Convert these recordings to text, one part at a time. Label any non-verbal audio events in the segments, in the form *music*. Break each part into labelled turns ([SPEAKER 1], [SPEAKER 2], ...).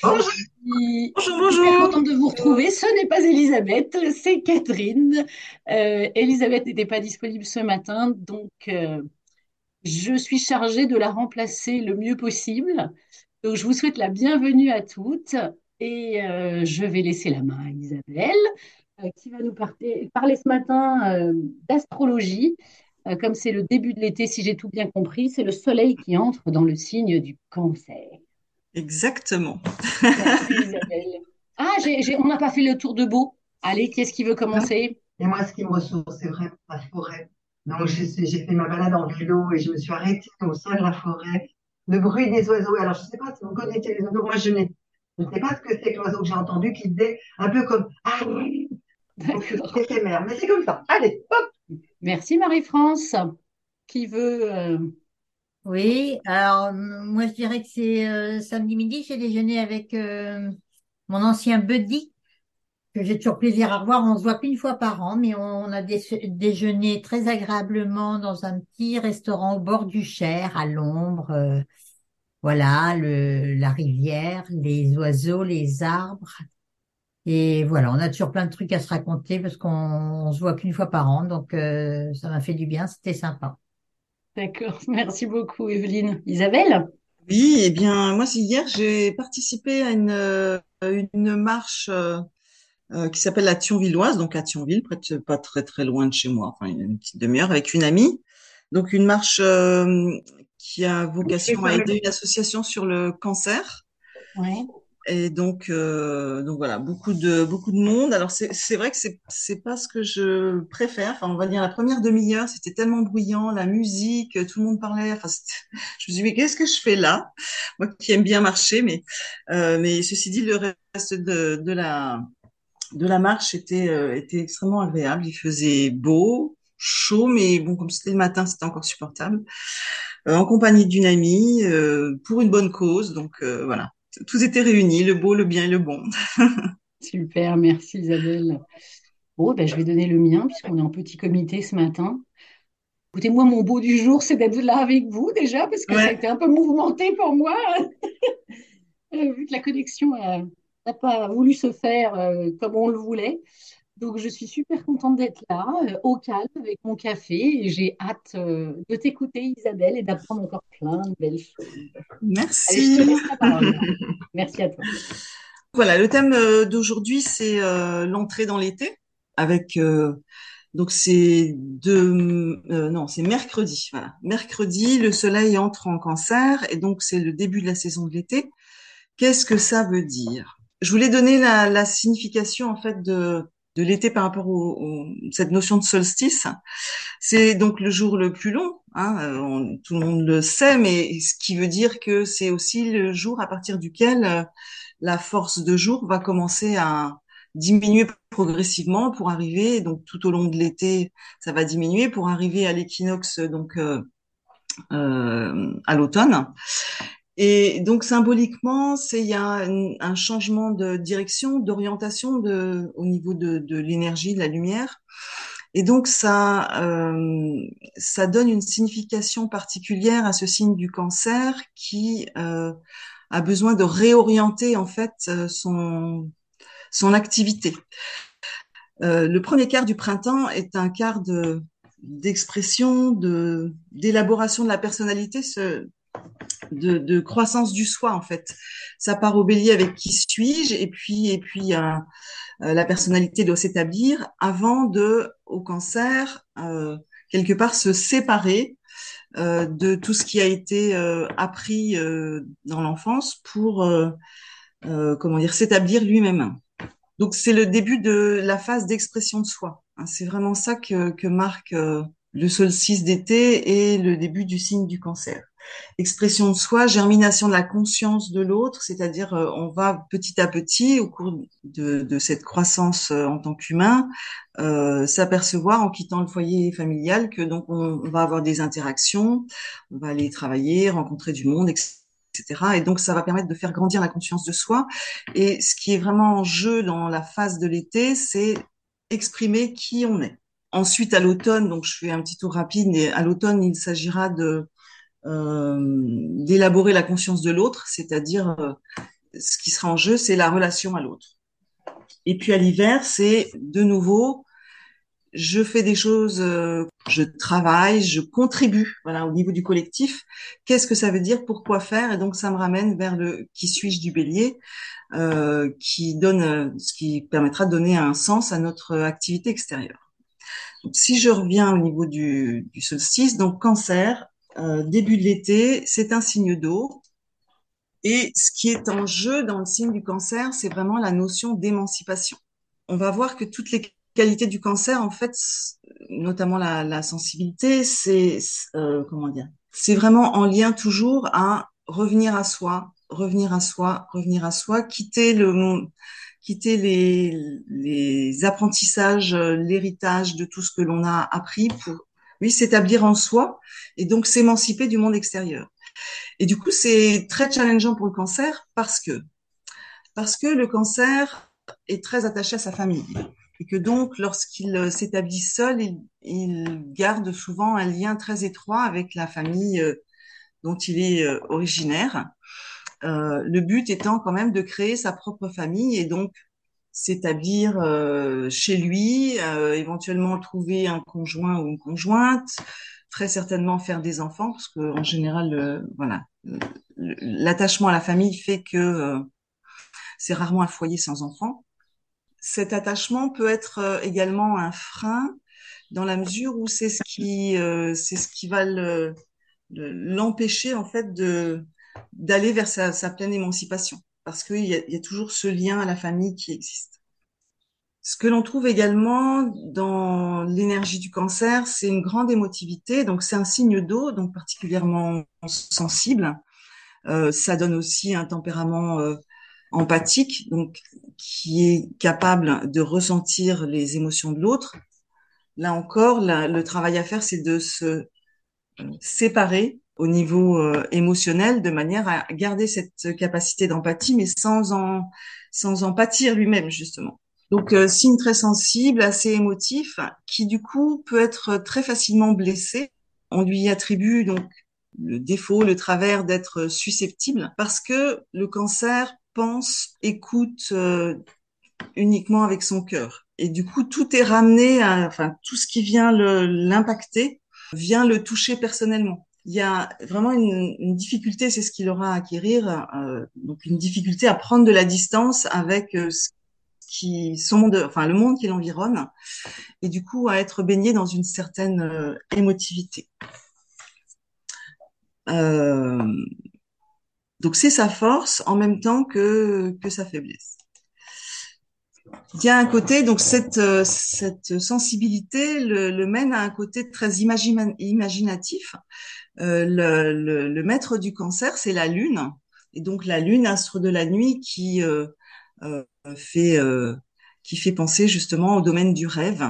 [SPEAKER 1] Bonjour.
[SPEAKER 2] Je
[SPEAKER 1] Bonjour,
[SPEAKER 2] très contente de vous retrouver. Ce n'est pas Elisabeth, c'est Catherine. Euh, Elisabeth n'était pas disponible ce matin, donc euh, je suis chargée de la remplacer le mieux possible. Donc je vous souhaite la bienvenue à toutes et euh, je vais laisser la main à Isabelle qui va nous parler, parler ce matin d'astrologie. Comme c'est le début de l'été, si j'ai tout bien compris, c'est le soleil qui entre dans le signe du cancer.
[SPEAKER 1] Exactement.
[SPEAKER 2] Merci Isabelle. Ah, on n'a pas fait le tour de beau. Allez, qui est-ce qui veut commencer?
[SPEAKER 3] Et moi, ce qui me ressource, c'est vraiment la forêt. Donc, j'ai fait ma balade en vélo et je me suis arrêtée au sein de la forêt. Le bruit des oiseaux. Alors, je ne sais pas si vous connaissez les oiseaux. Moi, je n'ai, je ne sais pas ce que c'est que l'oiseau que j'ai entendu qui faisait un peu comme, ah, oui. Éphémère. Mais c'est comme ça. Allez, hop.
[SPEAKER 2] Merci Marie-France. Qui veut euh,
[SPEAKER 4] Oui, alors moi je dirais que c'est euh, samedi midi, j'ai déjeuné avec euh, mon ancien buddy, que j'ai toujours plaisir à revoir. On se voit qu'une fois par an, mais on, a dé- déjeuné très agréablement dans un petit restaurant au bord du Cher, à l'ombre. euh, voilà, la rivière, les oiseaux, les arbres. Et voilà, on a toujours plein de trucs à se raconter parce qu'on on se voit qu'une fois par an, donc ça m'a fait du bien, c'était sympa.
[SPEAKER 2] D'accord, *laughs* merci beaucoup Evelyne. Isabelle?
[SPEAKER 1] Oui, eh bien, moi, c'est hier, j'ai participé à une, euh, une marche euh, euh, qui s'appelle la Thionvilloise, donc à Thionville, près de, pas très très loin de chez moi, enfin une petite demi-heure, avec une amie. Donc une marche euh, qui a vocation à aider une association sur le cancer.
[SPEAKER 2] Ouais.
[SPEAKER 1] Et donc, euh, donc voilà, beaucoup de beaucoup de monde. Alors c'est vrai que c'est c'est pas ce que je préfère. Enfin, on va dire la première demi-heure, c'était tellement bruyant, la musique, tout le monde parlait. Enfin, *laughs* je me suis dit mais qu'est-ce que je fais là? Moi qui aime bien marcher, mais euh, mais ceci dit, le reste de de la de la marche était euh, était extrêmement agréable. Il faisait beau, chaud, mais bon comme c'était le matin, c'était encore supportable. Euh, en compagnie d'une amie, euh, pour une bonne cause. Donc euh, voilà, tout était réuni, le beau, le bien et le bon.
[SPEAKER 2] Super, merci Isabelle. Bon, ben, je vais donner le mien puisqu'on est en petit comité ce matin. Écoutez, moi, mon beau du jour, c'est d'être là avec vous déjà parce que ça a été un peu mouvementé pour moi, *laughs* euh, vu que la connexion n'a pas voulu se faire euh, comme on le voulait. Donc, je suis super contente d'être là, euh, au calme, avec mon café, et j'ai hâte euh, de t'écouter, Isabelle, et d'apprendre encore plein de belles choses. Allez, je
[SPEAKER 1] Merci.
[SPEAKER 2] te laisse la parole. Merci à toi.
[SPEAKER 1] Voilà, le thème euh, d'aujourd'hui, c'est euh, l'entrée dans l'été avec donc c'est de euh, non, c'est mercredi, voilà. Mercredi, le soleil entre en cancer et donc c'est le début de la saison de l'été. Qu'est-ce que ça veut dire? Je voulais donner la, la signification en fait de de l'été par rapport au- cette notion de solstice. C'est donc le jour le plus long, hein, euh, tout le monde le sait, mais ce qui veut dire que c'est aussi le jour à partir duquel euh, la force de jour va commencer à diminuer progressivement pour arriver, donc tout au long de l'été, ça va diminuer pour arriver à l'équinoxe, donc euh, à l'automne. Et donc symboliquement, c'est il y a un, changement de direction, d'orientation de au niveau de, de l'énergie, de la lumière. Et donc ça, euh, ça donne une signification particulière à ce signe du cancer qui euh, a besoin de réorienter en fait euh, son son activité. Euh, le premier quart du printemps est un quart de d'expression, de d'élaboration de la personnalité, de, de croissance du soi en fait. Ça part au bélier avec qui suis-je et puis et puis euh, la personnalité doit s'établir avant de au cancer euh, quelque part se séparer euh, de tout ce qui a été euh, appris euh, dans l'enfance pour comment dire s'établir lui-même. Donc c'est le début de la phase d'expression de soi. hein. C'est vraiment ça que, que marque le solstice d'été et le début du signe du cancer. Expression de soi, germination de la conscience de l'autre, c'est-à-dire euh, on va petit à petit au cours de, de cette croissance euh, en tant qu'humain euh, s'apercevoir en quittant le foyer familial que donc on, on, va avoir des interactions, on va aller travailler, rencontrer du monde, etc. Et donc ça va permettre de faire grandir la conscience de soi. Et ce qui est vraiment en jeu dans la phase de l'été, c'est exprimer qui on est. Ensuite, à l'automne, donc je fais un petit tour rapide, mais à l'automne, il s'agira de d'élaborer la conscience de l'autre, c'est-à-dire euh, ce qui sera en jeu, c'est la relation à l'autre. Et puis à l'hiver, c'est de nouveau, je fais des choses, euh, je travaille, je contribue, voilà, au niveau du collectif. Qu'est-ce que ça veut dire? Pourquoi faire? Et donc ça me ramène vers le qui suis-je du Bélier, euh, qui donne, ce qui permettra de donner un sens à notre activité extérieure. Donc, si je reviens au niveau du, du solstice, donc Cancer, euh, début de l'été, c'est un signe d'eau. Et ce qui est en jeu dans le signe du cancer, c'est vraiment la notion d'émancipation. On va voir que toutes les qualités du cancer, en fait, notamment la, la sensibilité, c'est euh, comment dire, c'est vraiment en lien toujours à revenir à soi, revenir à soi, revenir à soi, quitter le quitter les, les apprentissages, l'héritage de tout ce que l'on a appris pour oui, s'établir en soi et donc s'émanciper du monde extérieur. Et du coup, c'est très challengeant pour le cancer parce que parce que le cancer est très attaché à sa famille et que donc lorsqu'il s'établit seul, il, il, garde souvent un lien très étroit avec la famille euh, dont il est euh, originaire. Euh, le but étant quand même de créer sa propre famille et donc s'établir euh, chez lui, euh, éventuellement trouver un conjoint ou une conjointe, très certainement faire des enfants, parce que en général, euh, voilà, l'attachement à la famille fait que c'est rarement un foyer sans enfants. Cet attachement peut être également un frein dans la mesure où c'est ce qui c'est ce qui va l'empêcher en fait de d'aller vers sa, sa pleine émancipation parce qu'il y, a toujours ce lien à la famille qui existe. Ce que l'on trouve également dans l'énergie du cancer, c'est une grande émotivité. Donc c'est un signe d'eau, donc particulièrement sensible. Euh, ça donne aussi un tempérament euh, empathique, donc qui est capable de ressentir les émotions de l'autre. Là encore, le travail à faire, c'est de se euh, séparer au niveau euh, émotionnel de manière à garder cette capacité d'empathie, mais sans en, sans en pâtir lui-même, justement. Donc, euh, signe très sensible, assez émotif, qui du coup peut être très facilement blessé. On lui attribue donc le défaut, le travers d'être susceptible, parce que le cancer pense, écoute euh, uniquement avec son cœur. Et du coup, tout est ramené à, enfin, tout ce qui vient l'impacter vient le toucher personnellement il y a vraiment une, une difficulté, c'est ce qu'il aura à acquérir, euh, donc une difficulté à prendre de la distance avec euh, ce qui son monde, enfin le monde qui l'environne, et du coup à être baigné dans une certaine euh, émotivité. Euh, donc c'est sa force en même temps que que sa faiblesse. Il y a un côté, donc cette, cette sensibilité le, le mène à un côté très imaginatif euh, le, maître du cancer, c'est la lune. Et donc la lune, astre de la nuit, qui euh, euh, fait qui fait penser justement au domaine du rêve.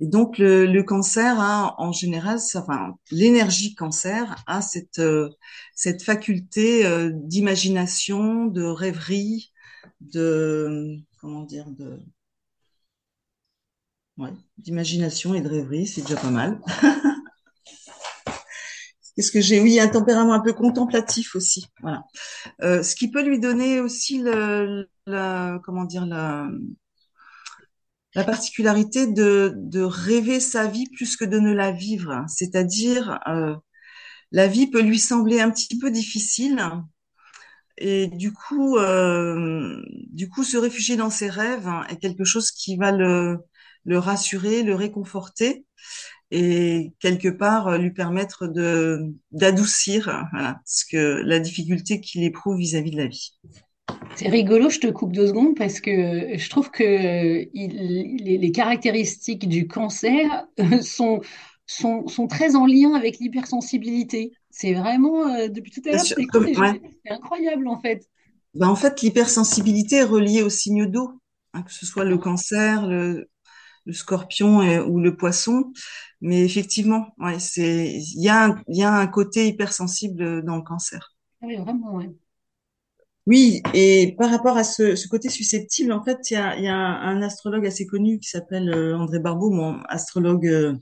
[SPEAKER 1] Et donc le, le cancer a en général, enfin l'énergie cancer a cette cette faculté d'imagination, de rêverie, de comment dire, de ouais, d'imagination et de rêverie, c'est déjà pas mal. *laughs* Qu'est-ce que j'ai un tempérament un peu contemplatif aussi. Euh, ce qui peut lui donner aussi la, particularité de, rêver sa vie plus que de ne la vivre. C'est-à-dire, euh, la vie peut lui sembler un petit peu difficile. Et du coup, euh, du coup, se réfugier dans ses rêves est quelque chose qui va le rassurer, le réconforter et quelque part euh, lui permettre de d'adoucir voilà, ce que la difficulté qu'il éprouve vis-à-vis de la vie.
[SPEAKER 2] C'est rigolo, je te coupe deux secondes parce que je trouve que il, les, les, caractéristiques du cancer sont, sont, sont très en lien avec l'hypersensibilité. C'est vraiment, euh, depuis tout à l'heure, c'est incroyable en fait.
[SPEAKER 1] Ben, en fait, l'hypersensibilité est reliée aux signes d'eau, hein, que ce soit le cancer, le, le scorpion ou le poisson. Mais effectivement, ouais, c'est il y a un, il y a un côté hypersensible dans le cancer.
[SPEAKER 2] Ah oui, vraiment, ouais.
[SPEAKER 1] Oui, et par rapport à ce, ce côté susceptible, en fait, il y a, il y a un, astrologue assez connu qui s'appelle euh, André Barbeau, mon astrologue, euh,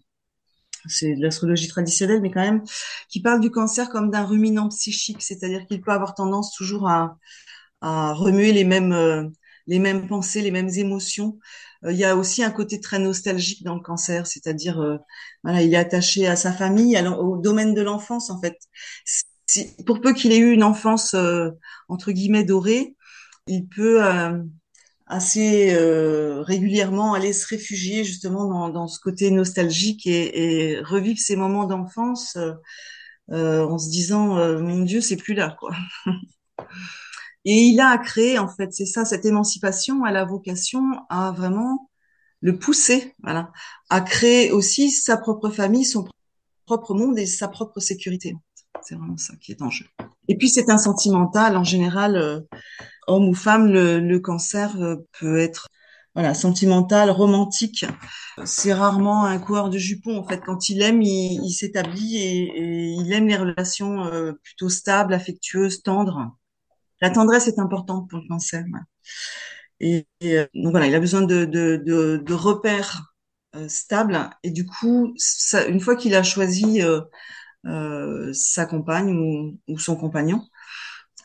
[SPEAKER 1] c'est de l'astrologie traditionnelle, mais quand même, qui parle du cancer comme d'un ruminant psychique, c'est-à-dire qu'il peut avoir tendance toujours à, à remuer les mêmes, euh, les mêmes pensées, les mêmes émotions. Euh, il y a aussi un côté très nostalgique dans le cancer, c'est-à-dire, euh, voilà, il est attaché à sa famille, au domaine de l'enfance en fait. pour peu qu'il ait eu une enfance entre guillemets dorée, il peut assez régulièrement aller se réfugier justement dans, ce côté nostalgique et, et revivre ses moments d'enfance en se disant mon Dieu c'est plus là quoi. *laughs* Et il a créé, en fait, c'est ça, cette émancipation a la vocation à vraiment le pousser, voilà, à créer aussi sa propre famille, son propre monde et sa propre sécurité. C'est vraiment ça qui est en jeu. Et puis c'est un sentimental, en général, euh, homme ou femme, le, le cancer euh, peut être voilà, sentimental, romantique. C'est rarement un coureur de jupons. En fait, quand il aime, il, il s'établit et, et, il aime les relations euh, plutôt stables, affectueuses, tendres. La tendresse est importante pour le cancer. Et, euh, donc voilà, il a besoin de, de, de, de repères euh, stables. Et du coup, ça, une fois qu'il a choisi euh, euh, sa compagne ou, ou, son compagnon,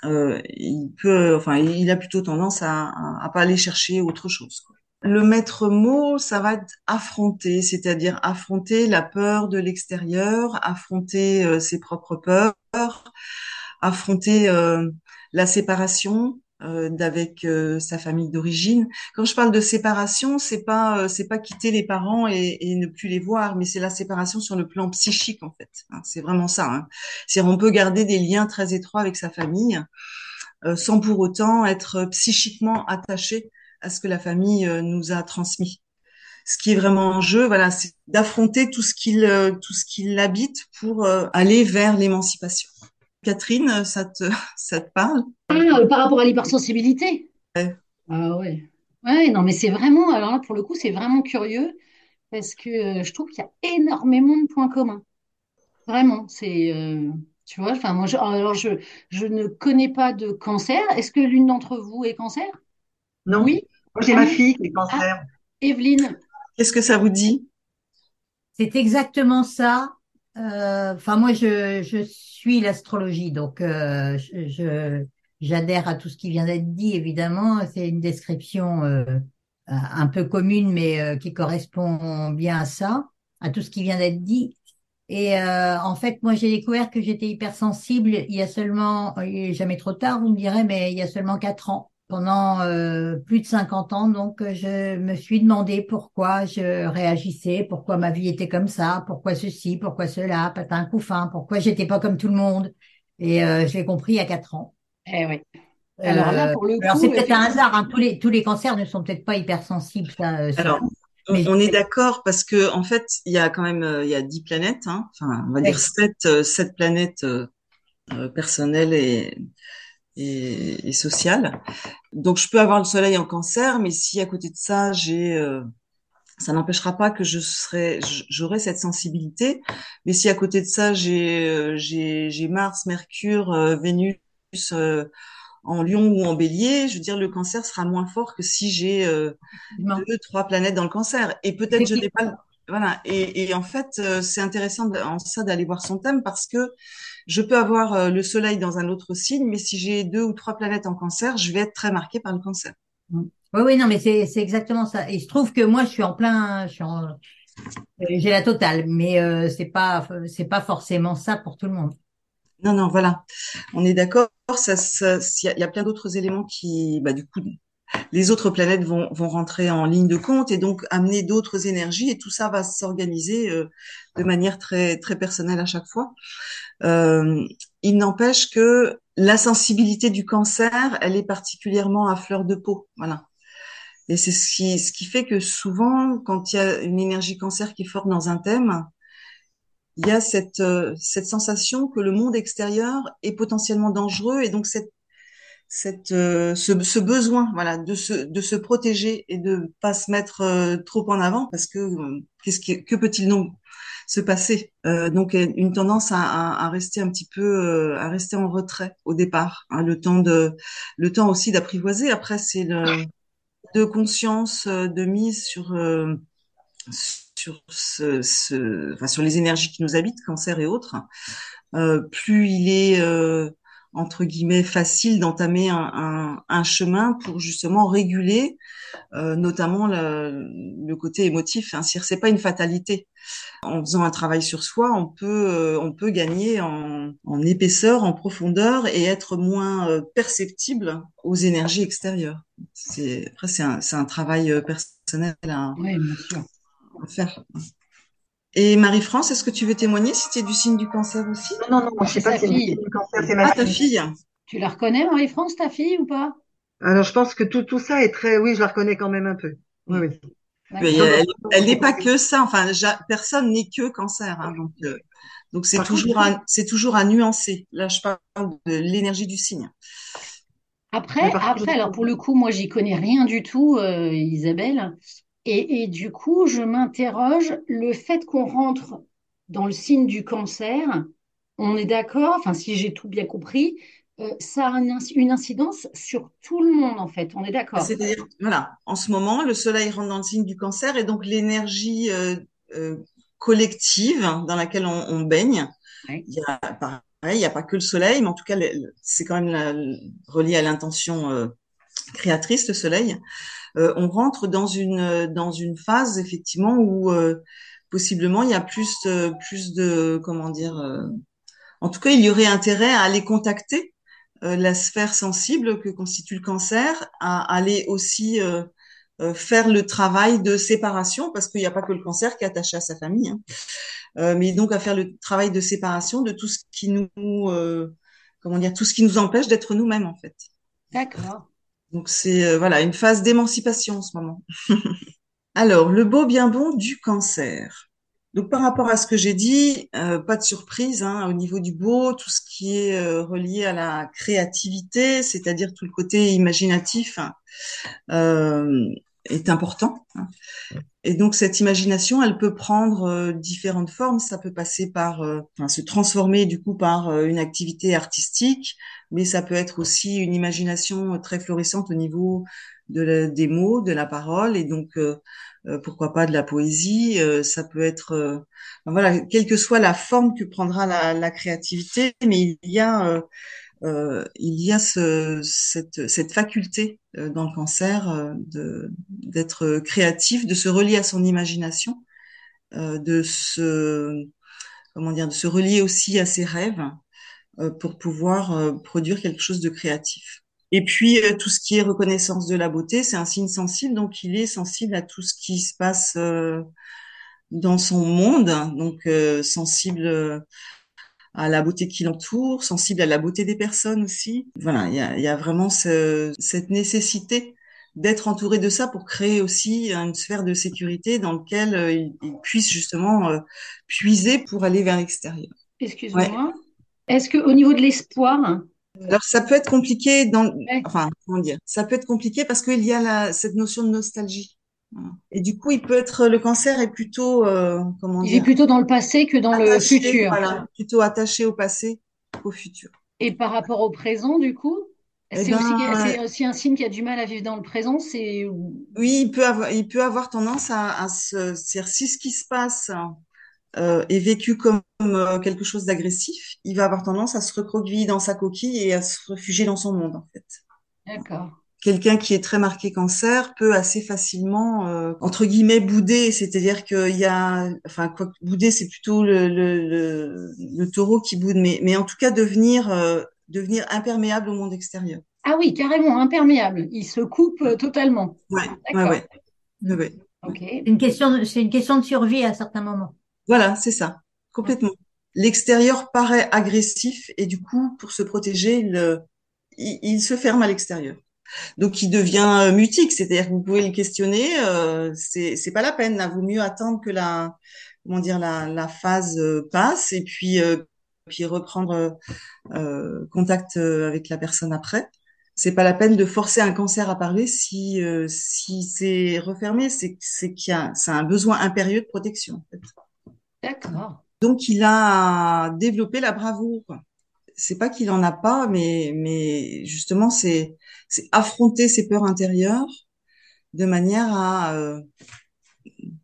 [SPEAKER 1] euh, il peut, enfin, il a plutôt tendance à, à, pas aller chercher autre chose. Quoi. Le maître mot, ça va être affronter, c'est-à-dire affronter la peur de l'extérieur, affronter euh, ses propres peurs, affronter la séparation euh, d'avec euh, sa famille d'origine. Quand je parle de séparation, c'est pas euh, c'est pas quitter les parents et, et, ne plus les voir, mais c'est la séparation sur le plan psychique en fait. Hein, c'est vraiment ça. Hein. C'est on peut garder des liens très étroits avec sa famille euh, sans pour autant être psychiquement attaché à ce que la famille nous a transmis. Ce qui est vraiment en jeu, voilà, c'est d'affronter tout ce qu'il tout ce qui l'habite pour aller vers l'émancipation. Catherine, ça te, *laughs* ça te parle?
[SPEAKER 2] Ah, euh, Par rapport à l'hypersensibilité?
[SPEAKER 1] Ouais.
[SPEAKER 2] Ah ouais. Ouais, non, mais c'est vraiment, alors là, pour le coup, c'est vraiment curieux parce que euh, je trouve qu'il y a énormément de points communs. Vraiment, c'est, euh, tu vois, enfin, moi, je, alors je, je ne connais pas de cancer. Est-ce que l'une d'entre vous est cancer?
[SPEAKER 3] Non.
[SPEAKER 2] Oui?
[SPEAKER 3] Moi, j'ai ma fille qui est cancer. Ah,
[SPEAKER 2] Evelyne.
[SPEAKER 1] Qu'est-ce que ça vous dit?
[SPEAKER 4] C'est exactement ça. Enfin, moi, je, je suis l'astrologie, donc euh, je j'adhère à tout ce qui vient d'être dit. Évidemment, c'est une description euh, un peu commune, mais euh, qui correspond bien à ça, à tout ce qui vient d'être dit. Et euh, en fait, moi, j'ai découvert que j'étais hypersensible il y a seulement, jamais trop tard, vous me direz, mais il y a seulement quatre ans pendant euh, plus de 50 ans. Donc, euh, je me suis demandé pourquoi je réagissais, pourquoi ma vie était comme ça, pourquoi ceci, pourquoi cela, patin couffin, pourquoi j'étais pas comme tout le monde. Et euh, je l'ai compris il y a quatre ans.
[SPEAKER 2] Eh oui. Alors là, pour le
[SPEAKER 4] coup, c'est peut-être un hasard. Hein. Tous les tous les cancers ne sont peut-être pas hypersensibles. Ça,
[SPEAKER 1] alors, on, est d'accord parce que en fait, il y a quand même il y a dix planètes. Hein. Enfin, on va dire sept sept planètes personnelles et et, et sociale. Donc je peux avoir le soleil en cancer, mais si à côté de ça j'ai euh, ça n'empêchera pas que je serai j'aurai cette sensibilité. Mais si à côté de ça j'ai euh, j'ai j'ai Mars, Mercure, euh, Vénus en Lion ou en Bélier, je veux dire le cancer sera moins fort que si j'ai deux trois planètes dans le cancer. Et peut-être je n'ai pas voilà. Et, et en fait c'est intéressant en ça d'aller voir son thème parce que je peux avoir euh, le soleil dans un autre signe, mais si j'ai deux ou trois planètes en cancer, je vais être très marquée par le cancer.
[SPEAKER 4] Oui, oui, non, mais c'est, exactement ça. Il se trouve que moi, je suis en plein, je suis en, euh, j'ai la totale, mais euh, c'est pas, c'est pas forcément ça pour tout le monde.
[SPEAKER 1] Non, non, voilà, on est d'accord. Ça, ça, il y a plein d'autres éléments qui, bah, du coup, les autres planètes vont, vont rentrer en ligne de compte et donc amener d'autres énergies et tout ça va s'organiser euh, de manière très très personnelle à chaque fois. Euh, il n'empêche que la sensibilité du cancer, elle est particulièrement à fleur de peau, voilà. Et c'est ce qui ce qui fait que souvent, quand il y a une énergie cancer qui est forte dans un thème, il y a cette cette sensation que le monde extérieur est potentiellement dangereux et donc cette cette ce, ce, besoin voilà de se de se protéger et de pas se mettre trop en avant parce que qu'est-ce que, que peut-il donc se passer? Euh, donc une tendance à, à, rester un petit peu, euh, à rester en retrait au départ, hein, le temps de, le temps aussi d'apprivoiser. Après c'est le de conscience, euh, de mise sur sur ce, ce, enfin, sur les énergies qui nous habitent, cancer et autres. plus il est entre guillemets facile d'entamer un, un, un, chemin pour justement réguler euh, notamment le, le, côté émotif. Hein. C'est pas une fatalité. En faisant un travail sur soi, on peut euh, on peut gagner en, en, épaisseur, en profondeur et être moins euh, perceptible aux énergies extérieures. C'est après c'est un travail euh, personnel à,
[SPEAKER 2] oui, bien sûr.
[SPEAKER 1] à faire. Et Marie-France, est-ce que tu veux témoigner si tu es du signe du cancer aussi?
[SPEAKER 3] Non, non, non, je sais pas si
[SPEAKER 2] fille.
[SPEAKER 3] du cancer, c'est ma
[SPEAKER 1] ah, ta fille.
[SPEAKER 2] Tu la reconnais, Marie-France, ta fille, ou pas?
[SPEAKER 3] Alors, je pense que tout, tout ça est très... Oui, je la reconnais quand même un peu. Oui, oui.
[SPEAKER 1] Mais elle, n'est pas que ça. Enfin, personne n'est que cancer. Hein, donc, euh, donc c'est toujours, à, c'est toujours à nuancer. Là, je parle de l'énergie du signe.
[SPEAKER 2] Après, après, alors pour le coup, moi, j'y connais rien du tout, euh, Isabelle. Et, et, du coup, je m'interroge, le fait qu'on rentre dans le signe du cancer, on est d'accord, enfin si j'ai tout bien compris, euh, ça a une incidence sur tout le monde en fait, on est d'accord.
[SPEAKER 1] C'est-à-dire, voilà, en ce moment, le soleil rentre dans le signe du cancer et donc l'énergie euh, euh, collective dans laquelle on, on baigne, il y a pareil, il n'y a pas que le soleil, mais en tout cas, c'est quand même la, relié à l'intention créatrice, le soleil. Euh, on rentre dans une dans une phase effectivement où euh, possiblement il y a plus plus de comment dire en tout cas il y aurait intérêt à aller contacter euh, la sphère sensible que constitue le cancer, à aller aussi euh, euh, faire le travail de séparation, parce qu'il n'y a pas que le cancer qui est attaché à sa famille, hein. mais donc à faire le travail de séparation de tout ce qui nous, comment dire, tout ce qui nous empêche d'être nous-mêmes en fait.
[SPEAKER 2] D'accord.
[SPEAKER 1] Donc c'est voilà une phase d'émancipation en ce moment. *laughs* Alors le beau bien bon du cancer. Donc par rapport à ce que j'ai dit, euh, pas de surprise hein, au niveau du beau, tout ce qui est euh, relié à la créativité, c'est-à-dire tout le côté imaginatif, hein, euh, est important. Hein. Et donc cette imagination, elle peut prendre différentes formes. Ça peut passer par, enfin, se transformer du coup par une activité artistique, mais ça peut être aussi une imagination très florissante au niveau de des mots, de la parole, et donc euh, pourquoi pas de la poésie. Euh, ça peut être, euh, voilà, quelle que soit la forme que prendra la, la créativité, mais il y a il y a ce, cette, cette faculté dans le cancer de d'être créatif, de se relier à son imagination, de se comment dire, de se relier aussi à ses rêves pour pouvoir produire quelque chose de créatif. Et puis euh, tout ce qui est reconnaissance de la beauté, c'est un signe sensible, donc il est sensible à tout ce qui se passe euh, dans son monde, donc euh, sensible à la beauté qui l'entoure, sensible à la beauté des personnes aussi. Voilà, il y a, y a, vraiment ce, cette nécessité d'être entouré de ça pour créer aussi une sphère de sécurité dans laquelle il, il, puisse justement puiser pour aller vers l'extérieur.
[SPEAKER 2] Excuse-moi. Est-ce que au niveau de l'espoir,
[SPEAKER 1] alors ça peut être compliqué dans, enfin comment dire, ça peut être compliqué parce qu'il y a la, cette notion de nostalgie. Et du coup, il peut être le cancer est plutôt euh, comment
[SPEAKER 2] il
[SPEAKER 1] dire,
[SPEAKER 2] est plutôt dans le passé que dans le futur.
[SPEAKER 1] Voilà, plutôt attaché au passé qu'au futur.
[SPEAKER 2] Et par rapport au présent, du coup,
[SPEAKER 1] Eh
[SPEAKER 2] c'est
[SPEAKER 1] ben,
[SPEAKER 2] aussi, c'est aussi un signe qui a du mal à vivre dans le présent. C'est
[SPEAKER 1] Oui, il peut avoir, il peut avoir tendance à, à se, si ce qui se passe euh, est vécu comme euh, quelque chose d'agressif, il va avoir tendance à se recroqueviller dans sa coquille et à se réfugier dans son monde en fait.
[SPEAKER 2] d'accord.
[SPEAKER 1] Quelqu'un qui est très marqué cancer peut assez facilement euh, entre guillemets bouder, c'est-à-dire qu'il y a, enfin quoi bouder c'est plutôt le, le, le, le taureau qui boude, mais mais en tout cas devenir euh, devenir imperméable au monde extérieur.
[SPEAKER 2] Ah oui, carrément imperméable. Il se coupe euh, totalement.
[SPEAKER 1] Ouais, ouais,
[SPEAKER 2] D'accord.
[SPEAKER 1] ouais, ouais, ouais.
[SPEAKER 2] Ok.
[SPEAKER 4] C'est une question, de- c'est une question de survie à certains moments.
[SPEAKER 1] Voilà, c'est ça, complètement. L'extérieur paraît agressif et du coup, pour se protéger, il, il, il se ferme à l'extérieur. Donc, il devient euh, mutique, c'est-à-dire que vous pouvez le questionner, euh, c'est c'est pas la peine, là, vaut mieux attendre que la comment dire la, la phase passe et puis puis reprendre contact avec la personne après c'est pas la peine de forcer un cancer à parler si euh, si c'est refermé, c'est c'est qu'il y a c'est un besoin impérieux de protection. En fait.
[SPEAKER 2] D'accord.
[SPEAKER 1] Donc il a développé la bravoure. C'est pas qu'il en a pas, mais mais justement c'est c'est affronter ses peurs intérieures de manière à euh,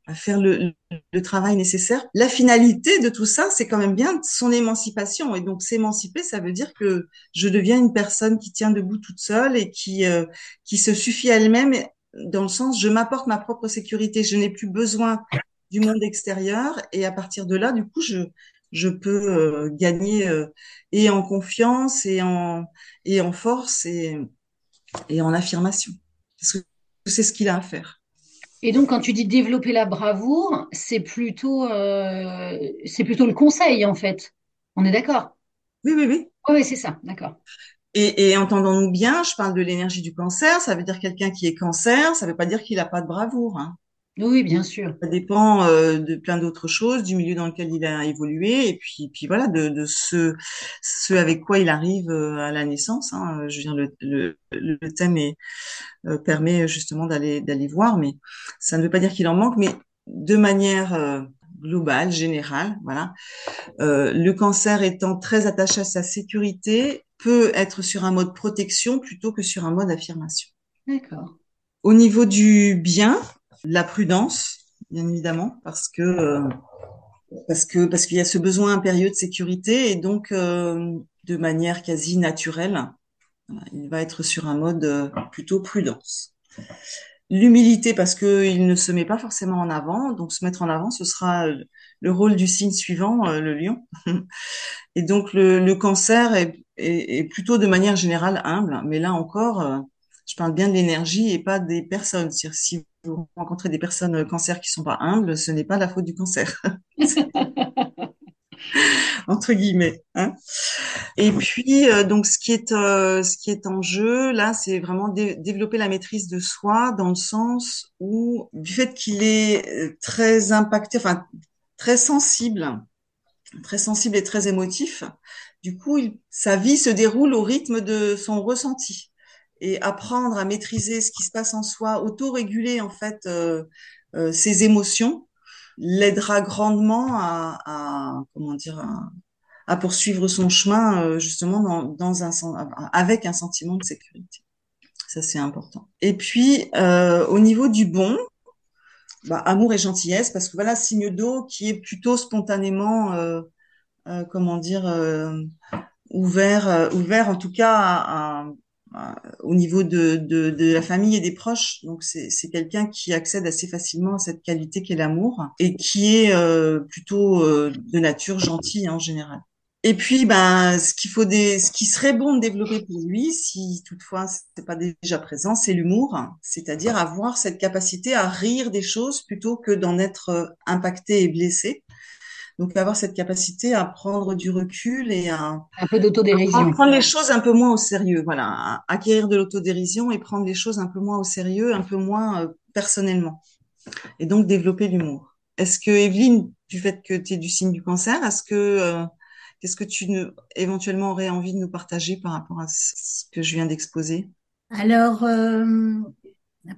[SPEAKER 1] à faire le, le, travail nécessaire. La finalité de tout ça, c'est quand même bien son émancipation. Et donc s'émanciper, ça veut dire que je deviens une personne qui tient debout toute seule et qui euh, qui se suffit à elle-même dans le sens je m'apporte ma propre sécurité. Je n'ai plus besoin du monde extérieur et à partir de là, du coup, je je peux euh, gagner euh, et en confiance et en et en force et et en affirmation. Parce que c'est ce qu'il a à faire.
[SPEAKER 2] Et donc, quand tu dis développer la bravoure, c'est plutôt, euh, c'est plutôt le conseil, en fait. On est d'accord?
[SPEAKER 1] Oui, oui, oui.
[SPEAKER 2] Oui, c'est ça, d'accord.
[SPEAKER 1] Et, et entendons-nous bien, je parle de l'énergie du cancer, ça veut dire quelqu'un qui est cancer, ça veut pas dire qu'il n'a pas de bravoure. Hein.
[SPEAKER 2] Oui, bien sûr.
[SPEAKER 1] Ça dépend euh, de plein d'autres choses, du milieu dans lequel il a évolué, et puis, puis voilà, de, de ce, ce avec quoi il arrive euh, à la naissance. Hein. Je veux dire, le, le, le thème est, euh, permet justement d'aller d'aller voir, mais ça ne veut pas dire qu'il en manque, mais de manière globale, générale, voilà. le cancer étant très attaché à sa sécurité, peut être sur un mode protection plutôt que sur un mode affirmation.
[SPEAKER 2] D'accord.
[SPEAKER 1] Au niveau du bien, la prudence, bien évidemment, parce que euh, parce que parce qu'il y a ce besoin impérieux de sécurité et donc euh, de manière quasi naturelle, il va être sur un mode euh, plutôt prudence. L'humilité parce que il ne se met pas forcément en avant, donc se mettre en avant, ce sera le rôle du signe suivant, le lion. *laughs* Et donc le, le cancer est, est, plutôt de manière générale humble, mais là encore, je parle bien de l'énergie et pas des personnes. Vous rencontrez des personnes euh, cancer qui sont pas humbles, ce n'est pas la faute du cancer. *laughs* entre guillemets. Hein et puis euh, donc ce qui est euh, ce qui est en jeu là, c'est vraiment développer la maîtrise de soi dans le sens où du fait qu'il est très impacté, enfin très sensible, très sensible et très émotif, du coup sa vie se déroule au rythme de son ressenti et apprendre à maîtriser ce qui se passe en soi, auto-réguler en fait euh, euh, ses émotions, l'aidera grandement à, à, comment dire à, à, poursuivre son chemin euh, justement dans, dans un avec un sentiment de sécurité. Ça c'est important. Et puis euh, au niveau du bon, bah, amour et gentillesse parce que voilà signe d'eau qui est plutôt spontanément euh, euh, comment dire ouvert ouvert en tout cas à, à au niveau de, de, de, la famille et des proches. Donc c'est quelqu'un qui accède assez facilement à cette qualité qu'est l'amour et qui est euh, plutôt euh, de nature gentille en général. Et puis, ben, ce qu'il faut des, ce qui serait bon de développer pour lui, si toutefois c'est pas déjà présent, c'est l'humour, c'est-à-dire avoir cette capacité à rire des choses plutôt que d'en être euh, impacté et blessé. Donc avoir cette capacité à prendre du recul et à
[SPEAKER 2] un peu d'autodérision,
[SPEAKER 1] prendre les choses un peu moins au sérieux, voilà, acquérir de l'autodérision et prendre les choses un peu moins au sérieux, un peu moins euh, personnellement, et donc développer l'humour. Est-ce que Evelyne, du fait que tu es du signe du cancer, est-ce que euh, qu'est-ce que tu ne, éventuellement aurais envie de nous partager par rapport à ce que je viens d'exposer?
[SPEAKER 4] Alors. Euh,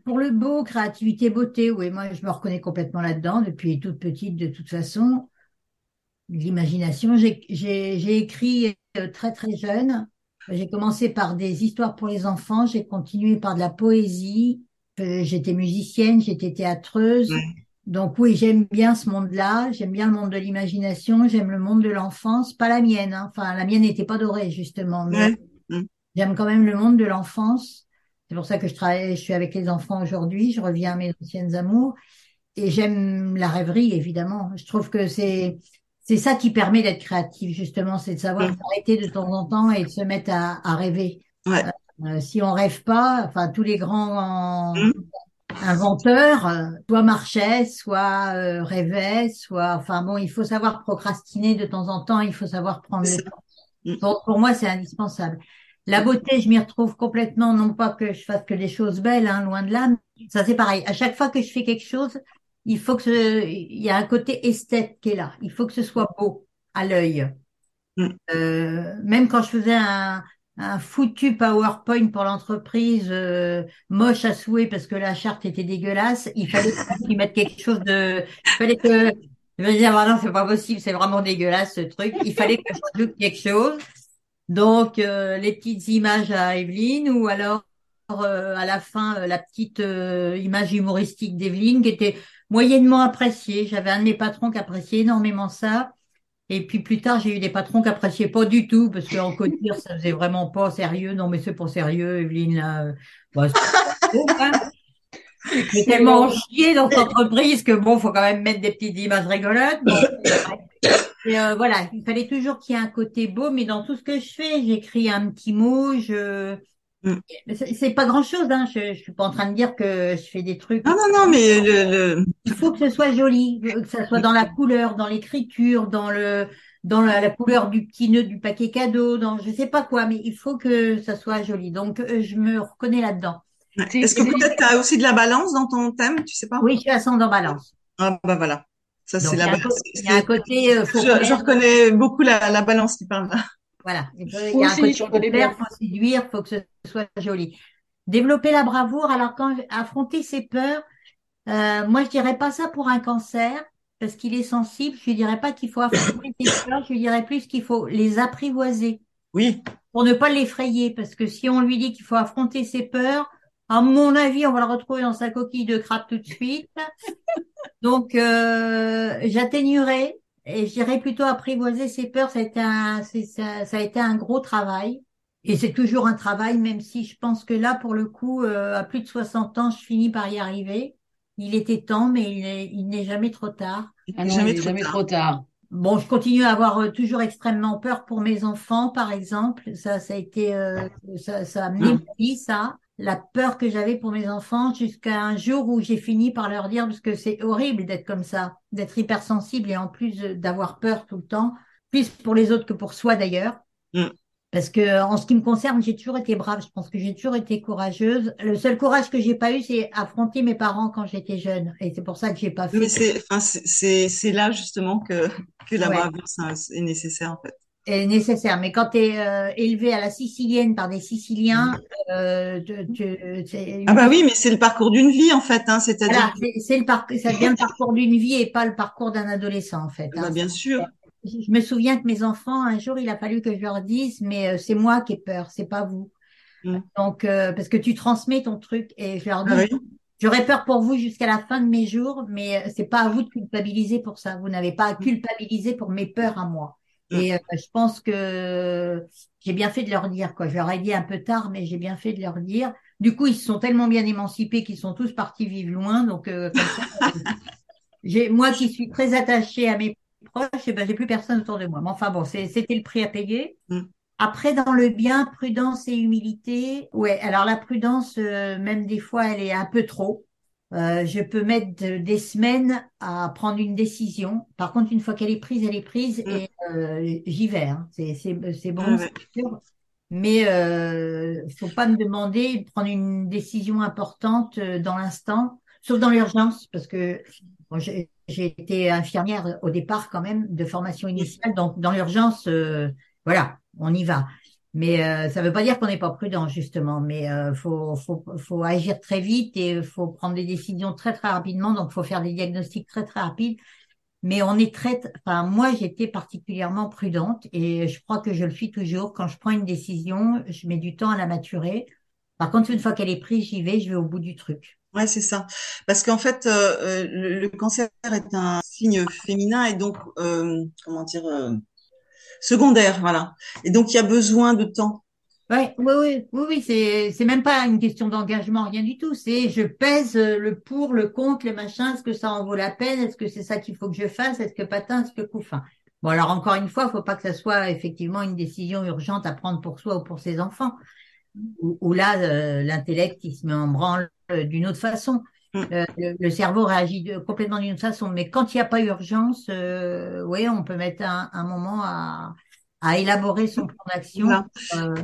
[SPEAKER 4] pour le beau, créativité, beauté, oui, moi je me reconnais complètement là-dedans depuis toute petite de toute façon l'imagination. J'ai écrit euh, très très jeune. J'ai commencé par des histoires pour les enfants, j'ai continué par de la poésie. Euh, j'étais musicienne, j'étais théâtreuse. Donc oui, j'aime bien ce monde-là, j'aime bien le monde de l'imagination, j'aime le monde de l'enfance, pas la mienne. Hein. Enfin, la mienne n'était pas dorée justement, mais j'aime quand même le monde de l'enfance. C'est pour ça que je travaille, je suis avec les enfants aujourd'hui, je reviens à mes anciennes amours et j'aime la rêverie évidemment. Je trouve que c'est c'est ça qui permet d'être créatif, justement, c'est de savoir mm. s'arrêter de temps en temps et de se mettre à, à rêver.
[SPEAKER 1] Ouais.
[SPEAKER 4] Euh, si on rêve pas, enfin tous les grands mm. inventeurs, euh, soit marchaient, soit euh, rêvaient, soit, enfin bon, il faut savoir procrastiner de temps en temps, il faut savoir prendre le temps. Mm. Pour, pour, moi, c'est indispensable. La beauté, je m'y retrouve complètement, non pas que je fasse que des choses belles, hein, loin de là. Ça, c'est pareil. À chaque fois que je fais quelque chose, il faut que ce, il y a un côté esthète qui est là. Il faut que ce soit beau à l'œil.
[SPEAKER 1] Mm.
[SPEAKER 4] Euh, même quand je faisais un, un foutu PowerPoint pour l'entreprise euh, moche à souhait parce que la charte était dégueulasse, il fallait qu'ils mettent quelque chose de, il fallait que, je me disais, ah non, c'est pas possible, c'est vraiment dégueulasse ce truc. Il fallait que je rajoute quelque chose. Donc euh, les petites images à Evelyne ou alors euh, à la fin la petite euh, image humoristique d'Evelyne qui était moyennement appréciée. J'avais un de mes patrons qui appréciait énormément ça. Et puis plus tard, j'ai eu des patrons qui appréciaient pas du tout parce qu'en coture, ça faisait vraiment pas sérieux. Non, mais c'est pas sérieux, Evelyne. Là, bah, hein. *laughs* J'ai tellement chié dans cette entreprise que bon, faut quand même mettre des petites images rigolotes. Bon, et, euh, voilà, il fallait toujours qu'il y ait un côté beau, mais dans tout ce que je fais, j'écris un petit mot, je
[SPEAKER 1] Mm.
[SPEAKER 4] Mais c'est pas grand-chose, hein. Je, je suis pas en train de dire que je fais des trucs.
[SPEAKER 1] Non, non, non, mais le, le-
[SPEAKER 4] Il faut que ce soit joli, que ça soit dans la couleur, dans l'écriture, dans le, dans la, la couleur du petit nœud du paquet cadeau, dans je sais pas quoi, mais il faut que ça soit joli. Donc, euh, je me reconnais là-dedans.
[SPEAKER 1] Est-ce que peut-être tu as aussi de la balance dans ton thème, tu sais pas?
[SPEAKER 4] Oui, je suis ascendant balance.
[SPEAKER 1] Ah, bah voilà. Ça, c'est la balance.
[SPEAKER 4] il y a un côté, euh, faut
[SPEAKER 1] Je, je reconnais beaucoup la, la balance qui parle là.
[SPEAKER 4] Voilà. Il faut- il
[SPEAKER 2] Moi
[SPEAKER 4] y a un
[SPEAKER 2] aussi,
[SPEAKER 4] côté
[SPEAKER 2] je
[SPEAKER 4] faut
[SPEAKER 2] bien.
[SPEAKER 4] séduire, faut que ce soit joli. Développer la bravoure. Alors, quand affronter ses peurs, euh, moi, je dirais pas ça pour un cancer, parce qu'il est sensible. Je dirais pas qu'il faut affronter ses *coughs* peurs. Je dirais plus qu'il faut les apprivoiser.
[SPEAKER 1] Oui.
[SPEAKER 4] pour ne pas l'effrayer, parce que si on lui dit qu'il faut affronter ses peurs, à mon avis, on va le retrouver dans sa coquille de crabe tout de suite. *laughs* Donc, euh, j'atténuerai et je dirais plutôt apprivoiser ses peurs. Ça a été un, ça, ça a été un gros travail. Et c'est toujours un travail, même si je pense que là, pour le coup, euh, à plus de 60 ans, je finis par y arriver. Il était temps, mais il n'est jamais trop tard.
[SPEAKER 2] Ah non,
[SPEAKER 1] Jamais
[SPEAKER 2] il
[SPEAKER 1] trop
[SPEAKER 2] jamais
[SPEAKER 1] tard.
[SPEAKER 2] trop tard.
[SPEAKER 4] Bon, je continue à avoir euh, toujours extrêmement peur pour mes enfants, par exemple. Ça, ça a été, euh, ça, ça a amené
[SPEAKER 1] Mm.
[SPEAKER 4] ma vie, ça. La peur que j'avais pour mes enfants jusqu'à un jour où j'ai fini par leur dire, parce que c'est horrible d'être comme ça, d'être hypersensible et en plus euh, d'avoir peur tout le temps, plus pour les autres que pour soi d'ailleurs.
[SPEAKER 1] Mm.
[SPEAKER 4] Parce que en ce qui me concerne, j'ai toujours été brave. Je pense que j'ai toujours été courageuse. Le seul courage que j'ai pas eu, c'est affronter mes parents quand j'étais jeune. Et c'est pour ça que j'ai pas fait.
[SPEAKER 1] Mais c'est, enfin, là justement que, que la
[SPEAKER 4] Ouais.
[SPEAKER 1] bravoure ça, est nécessaire en fait.
[SPEAKER 4] Est nécessaire. Mais quand tu es élevé à la sicilienne par des Siciliens, euh, tu, tu-
[SPEAKER 1] Ah bah oui, mais c'est le parcours d'une vie en fait, hein, c'est-à-dire,
[SPEAKER 4] voilà, c'est le parcours, ça devient le parcours d'une vie et pas le parcours d'un adolescent en fait.
[SPEAKER 1] bah,
[SPEAKER 4] hein.
[SPEAKER 1] bien sûr.
[SPEAKER 4] Je me souviens que mes enfants, un jour, il a fallu que je leur dise, mais euh, c'est moi qui ai peur, c'est pas vous.
[SPEAKER 1] Mm.
[SPEAKER 4] Donc, euh, parce que tu transmets ton truc et je leur dis,
[SPEAKER 1] Ah oui.
[SPEAKER 4] J'aurais peur pour vous jusqu'à la fin de mes jours, mais euh, c'est pas à vous de culpabiliser pour ça. Vous n'avez pas à culpabiliser pour mes peurs à moi.
[SPEAKER 1] Mm.
[SPEAKER 4] Et euh, je pense que j'ai bien fait de leur dire quoi. Je leur ai dit un peu tard, mais j'ai bien fait de leur dire. Du coup, ils se sont tellement bien émancipés qu'ils sont tous partis vivre loin. Donc, euh, comme ça, *laughs* j'ai moi qui suis très attachée à mes proches, eh ben j'ai plus personne autour de moi. Mais enfin bon, c'est- c'était le prix à payer.
[SPEAKER 1] Mm.
[SPEAKER 4] Après, dans le bien, prudence et humilité. Ouais, alors la prudence, euh, même des fois, elle est un peu trop. Euh, je peux mettre de- des semaines à prendre une décision. Par contre, une fois qu'elle est prise, elle est prise
[SPEAKER 1] Mm.
[SPEAKER 4] et euh, j'y vais. hein. C'est c'est c'est bon,
[SPEAKER 1] Ah ouais.
[SPEAKER 4] c'est sûr. Mais euh, faut pas me demander de prendre une décision importante euh, dans l'instant, sauf dans l'urgence, parce que bon, j'ai j'ai été infirmière au départ quand même de formation initiale, donc dans l'urgence, euh, voilà, on y va. Mais euh, ça veut pas dire qu'on n'est pas prudent justement, mais euh, faut, faut faut agir très vite et faut prendre des décisions très très rapidement, donc faut faire des diagnostics très très rapides. Mais on est très, enfin moi j'étais particulièrement prudente et je crois que je le suis toujours. Quand je prends une décision, je mets du temps à la maturer. Par contre, une fois qu'elle est prise, j'y vais, je vais au bout du truc.
[SPEAKER 1] Ouais, c'est ça. Parce qu'en fait, euh, euh, le, le cancer est un signe féminin et donc, euh, comment dire, euh, secondaire, voilà. Et donc, il y a besoin de temps.
[SPEAKER 4] Ouais, oui, oui, oui, oui, c'est, même pas une question d'engagement, rien du tout. C'est, je pèse euh, le pour, le contre, le machin. Est-ce que ça en vaut la peine? Est-ce que c'est ça qu'il faut que je fasse? Est-ce que patin, est-ce que couffin? Bon, alors encore une fois, faut pas que ça soit effectivement une décision urgente à prendre pour soi ou pour ses enfants. Où là, euh, l'intellect, il se met en branle euh, d'une autre façon.
[SPEAKER 1] Mm.
[SPEAKER 4] Euh, le, le cerveau réagit de- complètement d'une façon. Mais quand il n'y a pas urgence, euh, oui, on peut mettre un, un moment à, à élaborer son plan d'action. Euh,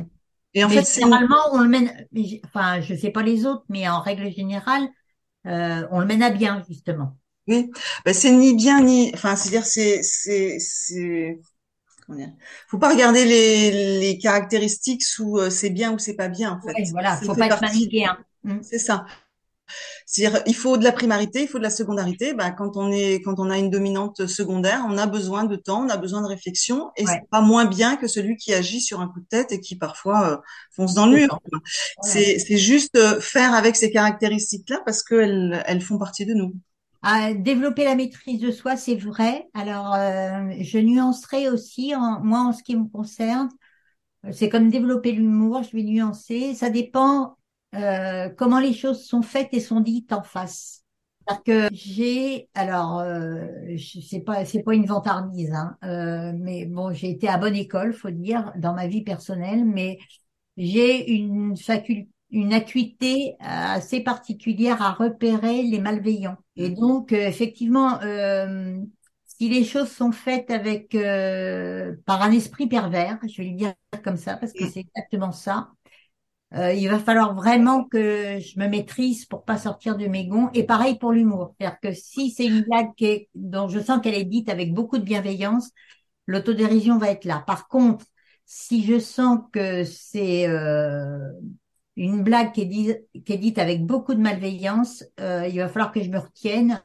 [SPEAKER 1] Et en fait,
[SPEAKER 4] généralement, on le mène, enfin, je sais pas les autres, mais en règle générale, euh, on le mène à bien, justement.
[SPEAKER 1] Oui, ben, c'est ni bien ni, enfin, c'est-à-dire c'est c'est Faut pas regarder les les caractéristiques sous c'est bien ou c'est pas bien en fait.
[SPEAKER 4] Ouais, voilà, faut pas être manichéen. Mm.
[SPEAKER 1] C'est ça. C'est-à-dire, il faut de la primarité, il faut de la secondarité. Ben, quand on est, quand on a une dominante secondaire, on a besoin de temps, on a besoin de réflexion, et
[SPEAKER 4] Ouais,
[SPEAKER 1] c'est pas moins bien que celui qui agit sur un coup de tête et qui parfois euh, fonce dans le
[SPEAKER 4] c'est
[SPEAKER 1] mur. C'est, c'est juste euh, faire avec ces caractéristiques-là parce qu'elles, elles font partie de nous.
[SPEAKER 4] Ah, développer la maîtrise de soi, c'est vrai. Alors, euh, je nuancerai aussi, en, moi, en ce qui me concerne, c'est comme développer l'humour, je vais nuancer. Ça dépend euh, comment les choses sont faites et sont dites en face. C'est-à-dire que j'ai, alors, euh, c'est pas, c'est pas une vantardise, hein, euh, mais bon, j'ai été à bonne école, faut dire, dans ma vie personnelle, mais j'ai une faculté, une acuité assez particulière à repérer les malveillants. Et donc, euh, effectivement, euh, si les choses sont faites avec euh, par un esprit pervers, je vais le dire comme ça, parce que c'est exactement ça. Euh, il va falloir vraiment que je me maîtrise pour pas sortir de mes gonds. Et pareil pour l'humour. C'est-à-dire que si c'est une blague qui est- dont je sens qu'elle est dite avec beaucoup de bienveillance, l'autodérision va être là. Par contre, si je sens que c'est euh, une blague qui est, dite, qui est dite avec beaucoup de malveillance, euh, il va falloir que je me retienne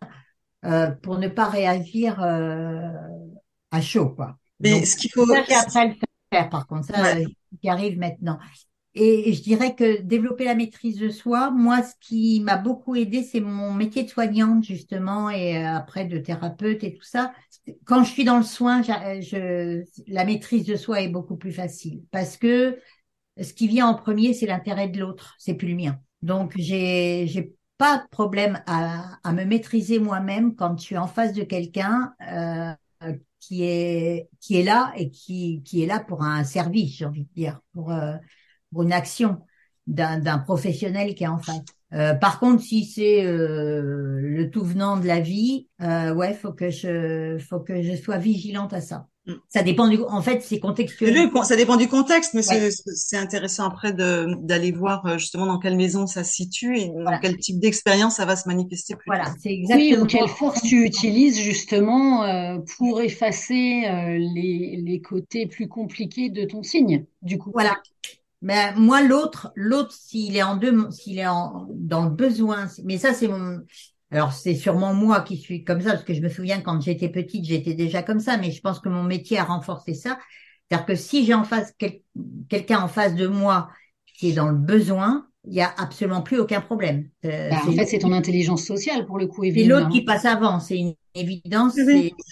[SPEAKER 4] pour ne pas réagir à chaud, quoi.
[SPEAKER 1] Mais
[SPEAKER 4] Donc,
[SPEAKER 1] ce qu'il faut,
[SPEAKER 4] ça, à le faire, par contre. Ça,
[SPEAKER 1] Ouais.
[SPEAKER 4] qui arrive maintenant. Et je dirais que développer la maîtrise de soi, moi, ce qui m'a beaucoup aidé, c'est mon métier de soignante, justement, et euh, après de thérapeute et tout ça. Quand je suis dans le soin, j'a- je, la maîtrise de soi est beaucoup plus facile parce que ce qui vient en premier, c'est l'intérêt de l'autre, c'est plus le mien. Donc, j'ai, j'ai pas de problème à, à me maîtriser moi-même quand je suis en face de quelqu'un euh, qui est qui est là et qui qui est là pour un service, j'ai envie de dire, pour euh, pour une action d'un professionnel qui est en face. Euh, par contre, si c'est euh, le tout venant de la vie, euh, ouais, faut que je faut que je sois vigilante à ça.
[SPEAKER 1] Mm.
[SPEAKER 4] Ça dépend du. En fait, c'est contextuel.
[SPEAKER 1] Le- ça dépend du contexte, mais
[SPEAKER 4] Ouais.
[SPEAKER 1] c'est intéressant après d'aller voir euh, justement dans quelle maison ça se situe et dans
[SPEAKER 4] Voilà.
[SPEAKER 1] quel type d'expérience ça va se manifester plus
[SPEAKER 4] Voilà, c'est
[SPEAKER 2] Oui,
[SPEAKER 4] exactement.
[SPEAKER 2] ou quelle force tu utilises justement pour effacer les, les côtés plus compliqués de ton signe, du coup.
[SPEAKER 4] Voilà. Mais moi, l'autre, l'autre, s'il est en deux, s'il est en, dans le besoin, mais ça, c'est mon, alors c'est sûrement moi qui suis comme ça, parce que je me souviens quand j'étais petite, j'étais déjà comme ça, mais je pense que mon métier a renforcé ça. C'est-à-dire que si j'ai en face quel- quelqu'un en face de moi qui est dans le besoin, il y a absolument plus aucun problème. Euh,
[SPEAKER 2] Bah, en fait, c'est ton intelligence sociale pour le coup,
[SPEAKER 4] c'est
[SPEAKER 2] Evelyne.
[SPEAKER 4] l'autre qui passe avant, c'est une évidence,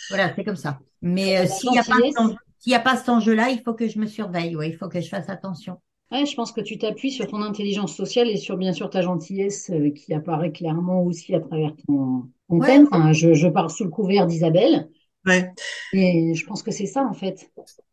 [SPEAKER 4] voilà, c'est comme ça. Mais euh, s'il n'y a a pas cet enjeu-là, il faut que je me surveille, ouais, il faut que je fasse attention.
[SPEAKER 2] Ouais, je pense que tu t'appuies sur ton intelligence sociale et sur bien sûr ta gentillesse euh, qui apparaît clairement aussi à travers ton, ton
[SPEAKER 4] Ouais.
[SPEAKER 2] thème. Enfin, je, je parle sous le couvert d'Isabelle
[SPEAKER 1] Ouais.
[SPEAKER 2] et je pense que c'est ça en fait.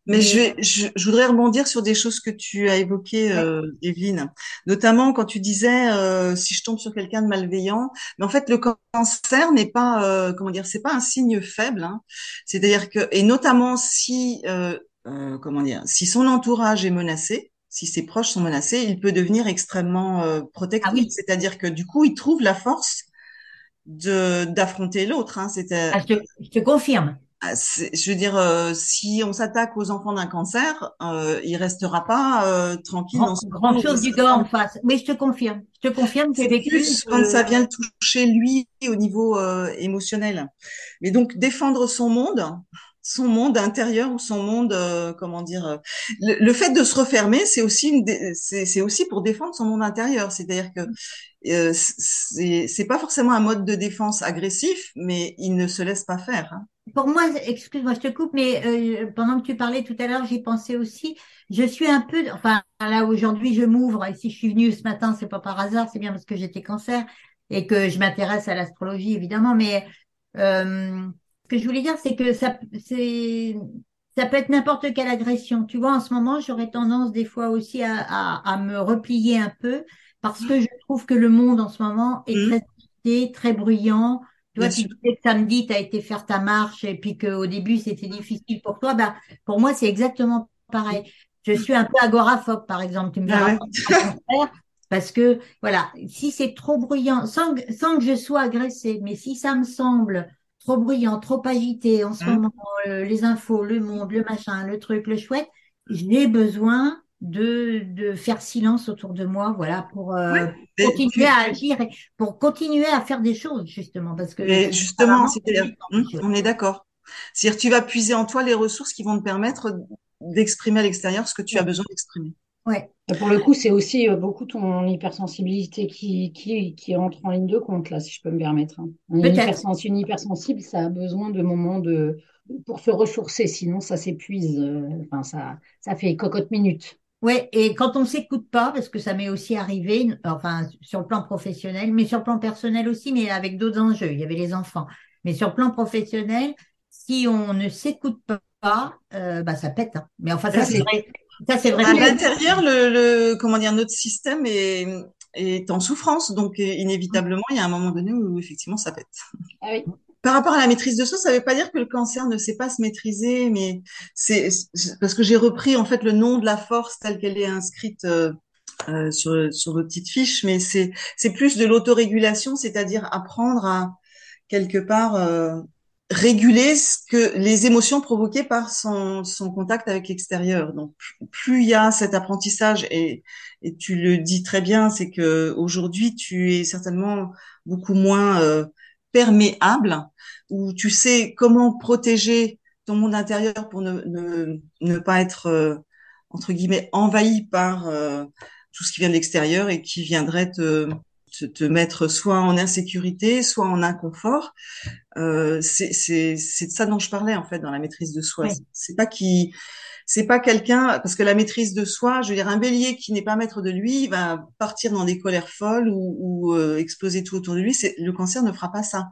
[SPEAKER 1] Mais
[SPEAKER 4] Mais-
[SPEAKER 1] je, vais, je, je voudrais rebondir sur des choses que tu as évoquées, euh, Evelyne. Notamment quand tu disais euh, si je tombe sur quelqu'un de malveillant. Mais en fait, le cancer n'est pas, euh, comment dire, c'est pas un signe faible. Hein. C'est-à-dire que, et notamment si, euh, euh, comment dire, si son entourage est menacé, si ses proches sont menacés, il peut devenir extrêmement euh, protecteur.
[SPEAKER 4] Ah oui.
[SPEAKER 1] C'est-à-dire que du coup, il trouve la force de d'affronter l'autre. Hein. C'était
[SPEAKER 4] Ah, je te, je te confirme.
[SPEAKER 1] ah, je veux dire, euh, si on s'attaque aux enfants d'un cancer, euh, il restera pas euh, tranquille
[SPEAKER 4] Grand,
[SPEAKER 1] dans son
[SPEAKER 4] grand chose du gars en face. Mais je te confirme. Je te confirme que vécu.
[SPEAKER 1] plus
[SPEAKER 4] euh,
[SPEAKER 1] quand ça vient le toucher lui au niveau euh, émotionnel. Mais donc défendre son monde, son monde intérieur ou son monde, euh, comment dire, euh, le, le fait de se refermer, c'est aussi c'est aussi pour défendre son monde intérieur. C'est-à-dire que euh, c'est pas forcément un mode de défense agressif, mais il ne se laisse pas faire. hein.
[SPEAKER 4] Pour moi, excuse-moi, je te coupe, mais euh, pendant que tu parlais tout à l'heure, j'y pensais aussi. Je suis un peu, enfin là aujourd'hui, je m'ouvre. Et si je suis venue ce matin, c'est pas par hasard, c'est bien parce que j'étais cancer et que je m'intéresse à l'astrologie évidemment. Mais euh, ce que je voulais dire, c'est que ça, c'est, ça peut être n'importe quelle agression. Tu vois, en ce moment, j'aurais tendance des fois aussi à, à, à me replier un peu parce que je trouve que le monde en ce moment est
[SPEAKER 1] Mhm.
[SPEAKER 4] très agité, très bruyant. Tu vois,
[SPEAKER 1] Bien
[SPEAKER 4] tu disais que samedi, tu as été faire ta marche et puis qu'au début, c'était difficile pour toi. Bah, pour moi, c'est exactement pareil. Je suis un peu agoraphobe, par exemple. Tu me
[SPEAKER 1] Ah ouais.
[SPEAKER 4] Parce que, voilà, si c'est trop bruyant, sans, que- sans que je sois agressée, mais si ça me semble trop bruyant, trop agité en ce
[SPEAKER 1] Mmh.
[SPEAKER 4] moment, euh, les infos, le monde, le machin, le truc, le chouette, j'ai besoin de, de faire silence autour de moi, voilà, pour euh,
[SPEAKER 1] mais
[SPEAKER 4] continuer à agir et pour continuer à faire des choses, justement, parce que
[SPEAKER 1] Mais justement, c'est-à-dire, hum, on est d'accord. C'est-à-dire, tu vas puiser en toi les ressources qui vont te permettre d'exprimer à l'extérieur ce que tu as besoin d'exprimer.
[SPEAKER 4] Ouais.
[SPEAKER 2] Et Pour le coup, c'est aussi euh, beaucoup ton hypersensibilité qui, qui, qui entre en ligne de compte, là, si je peux me permettre. hein. Un
[SPEAKER 4] Peut-être.
[SPEAKER 2] hypersens- une hypersensible, ça a besoin de moments de, pour se ressourcer, sinon ça s'épuise. euh, Enfin, ça, ça fait cocotte minute.
[SPEAKER 4] Ouais, et quand on s'écoute pas, parce que ça m'est aussi arrivé, enfin sur le plan professionnel, mais sur le plan personnel aussi, mais avec d'autres enjeux. Il y avait les enfants, mais sur le plan professionnel, si on ne s'écoute pas, euh, bah ça pète. hein. Mais enfin ça c'est- vrai, ça c'est vrai.
[SPEAKER 1] À l'intérieur, le, le, comment dire, notre système est, est en souffrance. Donc, inévitablement, il y a un moment donné où, effectivement, ça pète.
[SPEAKER 2] Ah oui.
[SPEAKER 1] Par rapport à la maîtrise de soi, ça ne veut pas dire que le cancer ne sait pas se maîtriser, mais c'est parce que j'ai repris en fait le nom de la force telle qu'elle est inscrite euh, euh, sur sur votre petite fiche, mais c'est c'est plus de l'autorégulation, c'est-à-dire apprendre à quelque part euh, réguler ce que les émotions provoquées par son son contact avec l'extérieur. Donc plus il y a cet apprentissage et et tu le dis très bien, c'est que aujourd'hui tu es certainement beaucoup moins euh, perméable, où tu sais comment protéger ton monde intérieur pour ne, ne, ne pas être, euh, entre guillemets, envahi par euh, tout ce qui vient de l'extérieur et qui viendrait te, te, te mettre soit en insécurité, soit en inconfort. Euh, c'est c'est c'est de ça dont je parlais en fait dans la maîtrise de soi.
[SPEAKER 4] Ouais.
[SPEAKER 1] C'est pas qui c'est pas quelqu'un parce que la maîtrise de soi, je veux dire un bélier qui n'est pas maître de lui, il va partir dans des colères folles ou, ou euh, exploser tout autour de lui. Le cancer ne fera pas ça.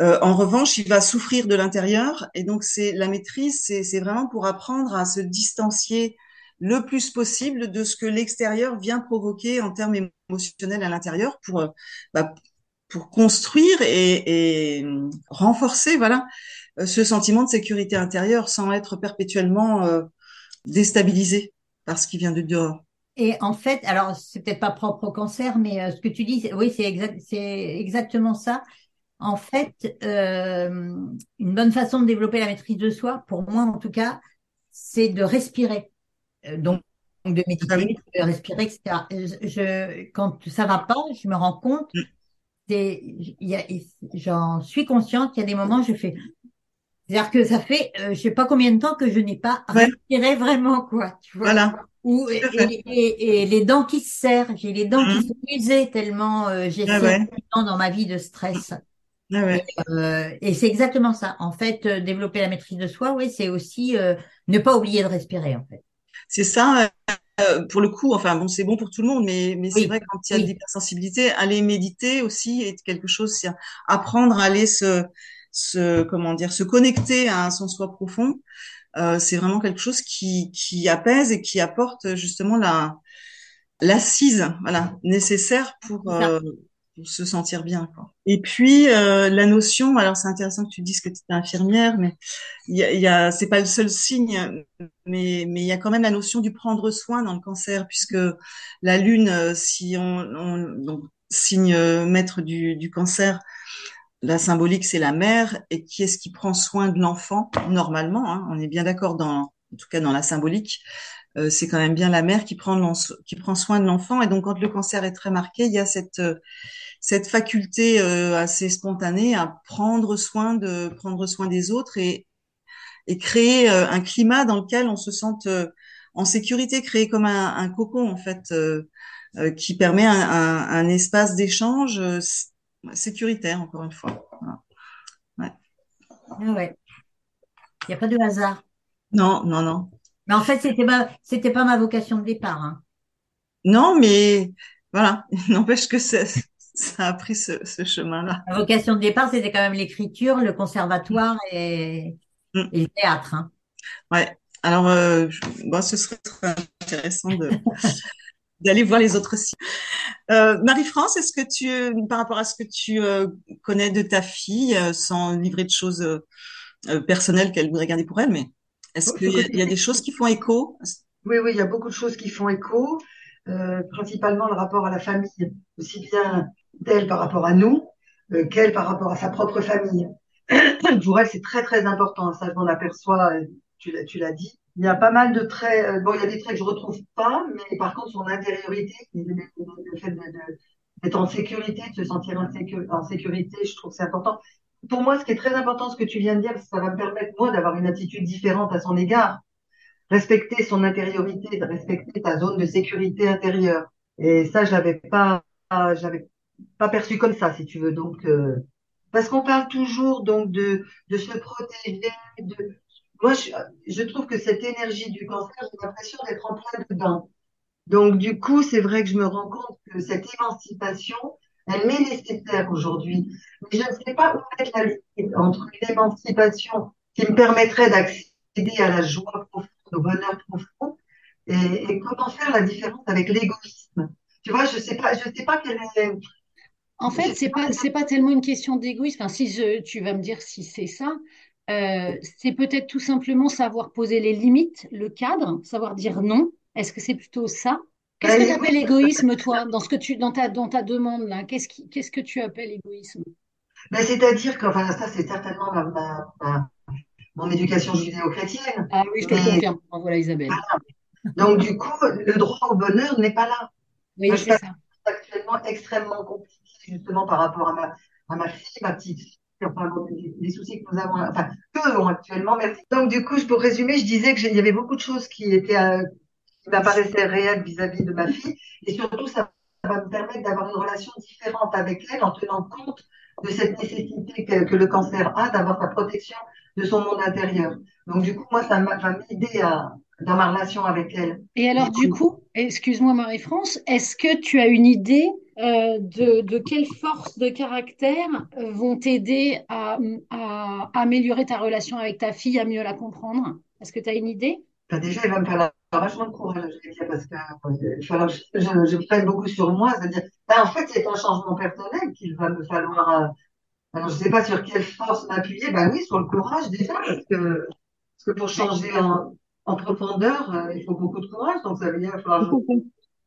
[SPEAKER 1] Euh, en revanche, il va souffrir de l'intérieur et donc c'est la maîtrise, c'est c'est vraiment pour apprendre à se distancier le plus possible de ce que l'extérieur vient provoquer en termes émotionnels à l'intérieur pour euh, bah, pour construire et, et renforcer voilà euh, ce sentiment de sécurité intérieure sans être perpétuellement euh, déstabilisé par ce qui vient de dehors.
[SPEAKER 4] Et en fait, alors c'est peut-être pas propre au cancer, mais euh, ce que tu dis, oui, c'est exact, exactement ça. En fait, euh, une bonne façon de développer la maîtrise de soi, pour moi en tout cas, c'est de respirer. Euh, donc, de méditer,
[SPEAKER 1] oui.
[SPEAKER 4] de respirer, etc. Je, je- quand ça va pas, je me rends compte,
[SPEAKER 1] Mm.
[SPEAKER 4] il j'en suis consciente qu'il y a des moments où je fais, c'est-à-dire que ça fait, euh, je sais pas combien de temps que je n'ai pas
[SPEAKER 1] Ouais.
[SPEAKER 4] respiré vraiment, quoi, tu vois.
[SPEAKER 1] Voilà.
[SPEAKER 4] Ou, et, et- et les dents qui se serrent, j'ai les dents qui
[SPEAKER 1] Mhm.
[SPEAKER 4] sont usées tellement euh, j'ai
[SPEAKER 1] Ah ouais.
[SPEAKER 4] dans ma vie de stress.
[SPEAKER 1] Ah ouais.
[SPEAKER 4] Euh, et c'est exactement ça. En fait, euh, développer la maîtrise de soi, oui, c'est aussi euh, ne pas oublier de respirer, en fait.
[SPEAKER 1] C'est ça. euh, pour le coup, enfin bon, c'est bon pour tout le monde, mais mais c'est vrai quand il y a de
[SPEAKER 4] Oui.
[SPEAKER 1] l'hypersensibilité, aller méditer aussi est quelque chose. C'est apprendre à aller se se comment dire se connecter à son soi profond. Euh, c'est vraiment quelque chose qui qui apaise et qui apporte justement la l'assise voilà nécessaire pour euh, pour se sentir bien quoi. Et puis euh, la notion, alors c'est intéressant que tu dises que tu es infirmière, mais il y a, y a c'est pas le seul signe, mais mais il y a quand même la notion du prendre soin dans le cancer, puisque la lune, euh, si on, on donc signe euh, maître du du cancer, la symbolique c'est la mère, et qui est-ce qui prend soin de l'enfant? Normalement hein, On est bien d'accord dans en tout cas dans la symbolique. Euh, c'est quand même bien la mère qui prend, qui prend soin de l'enfant. Et donc, quand le cancer est très marqué, il y a cette, euh, cette faculté euh, assez spontanée à prendre soin de prendre soin des autres et, et créer euh, un climat dans lequel on se sente euh, en sécurité, créer comme un, un cocon en fait, euh, euh, qui permet un, un, un espace d'échange euh, sécuritaire encore une fois. Voilà.
[SPEAKER 4] Ah ouais. Il n'y a pas de hasard.
[SPEAKER 1] Non, non, non,
[SPEAKER 4] Mais en fait, c'était pas, c'était pas ma vocation de départ. Hein.
[SPEAKER 1] non, mais voilà, *laughs* n'empêche que ça, ça a pris ce, ce chemin-là.
[SPEAKER 4] Ma vocation de départ, c'était quand même l'écriture, le conservatoire et,
[SPEAKER 1] Mm.
[SPEAKER 4] et le théâtre. Hein.
[SPEAKER 1] Ouais. Alors, euh, je- bon, ce serait très intéressant de *laughs* d'aller voir les autres sites. Euh, Marie-France, est-ce que tu, par rapport à ce que tu euh, connais de ta fille, sans livrer de choses personnelles qu'elle voudrait garder pour elle, mais est-ce qu'il y a, y des choses qui font écho?
[SPEAKER 3] Oui, oui, il y a beaucoup de choses qui font écho. euh, principalement le rapport à la famille, aussi bien d'elle par rapport à nous euh, qu'elle par rapport à sa propre famille. *clears throat* Pour elle, c'est très très important. Ça, je m'en aperçois. euh, Tu l'as, dit. Il y a pas mal de traits. euh, Bon, il y a des traits que je retrouve pas, mais par contre, son intériorité, le fait d'être en sécurité, de se sentir en sécurité, je trouve que c'est important. Pour moi, ce qui est très important, ce que tu viens de dire, ça va me permettre, moi, d'avoir une attitude différente à son égard. Respecter son intériorité, de respecter ta zone de sécurité intérieure. Et ça, je l'avais pas, j'avais pas perçu comme ça, si tu veux. Donc, euh, parce qu'on parle toujours donc de, de se protéger. De... Moi, je, je trouve que cette énergie du cancer, j'ai l'impression d'être en plein dedans. Donc, du coup, c'est vrai que je me rends compte que cette émancipation, elle m'est nécessaire aujourd'hui. Mais je ne sais pas où mettre la limite entre une émancipation qui me permettrait d'accéder à la joie profonde, au bonheur profond, et, et comment faire la différence avec l'égoïsme. Tu vois, je sais pas, je sais pas quelle est,
[SPEAKER 2] En fait, c'est
[SPEAKER 3] pas
[SPEAKER 2] pas c'est pas tellement une question d'égoïsme. Enfin, si je- tu vas me dire si c'est ça, euh, c'est peut-être tout simplement savoir poser les limites, le cadre, savoir dire non. Est-ce que c'est plutôt ça? Qu'est-ce que tu
[SPEAKER 3] l'égoïsme,
[SPEAKER 2] appelles égoïsme, *laughs* toi, dans ce que tu dans ta dans ta demande là? Qu'est-ce qui qu'est-ce que tu appelles égoïsme?
[SPEAKER 3] ben, c'est-à-dire que, enfin, ça, c'est certainement ma, ma- ma- mon éducation judéo-chrétienne.
[SPEAKER 2] Ah oui, je te
[SPEAKER 3] Mais,
[SPEAKER 2] confirme. Voilà, Isabelle.
[SPEAKER 3] donc, du coup, le droit au bonheur n'est pas là.
[SPEAKER 2] Oui, c'est ça.
[SPEAKER 3] actuellement extrêmement compliqué, justement, par rapport à ma, à ma fille, ma petite fille, enfin, les, soucis que nous avons, enfin, qu'eux ont actuellement, merci. Donc, du coup, pour résumer, je disais que j'ai- il y avait beaucoup de choses qui étaient, euh, qui m'apparaissaient réelles vis-à-vis de ma fille, et surtout, ça va me permettre d'avoir une relation différente avec elle en tenant compte de cette nécessité que, le cancer a d'avoir sa protection de son monde intérieur. Donc, du coup, moi, ça va m'aider dans ma relation avec elle.
[SPEAKER 2] Et alors, du coup, excuse-moi Marie-France, est-ce que tu as une idée euh, de, de quelles forces de caractère vont t'aider à améliorer ta relation avec ta fille, à mieux la comprendre? Est-ce que tu as une idée?
[SPEAKER 3] Enfin, déjà, il va me falloir vachement de courage, je vais dire, parce que euh, il falloir je, je, prenne beaucoup sur moi. C'est-à-dire, ben, en fait, c'est un changement personnel qu'il va me falloir. euh, alors, je sais pas sur quelle force m'appuyer. Ben oui, sur le courage déjà, parce que, parce que pour changer en, en profondeur, euh, il faut beaucoup de courage. Donc, ça veut dire qu'il va falloir que je,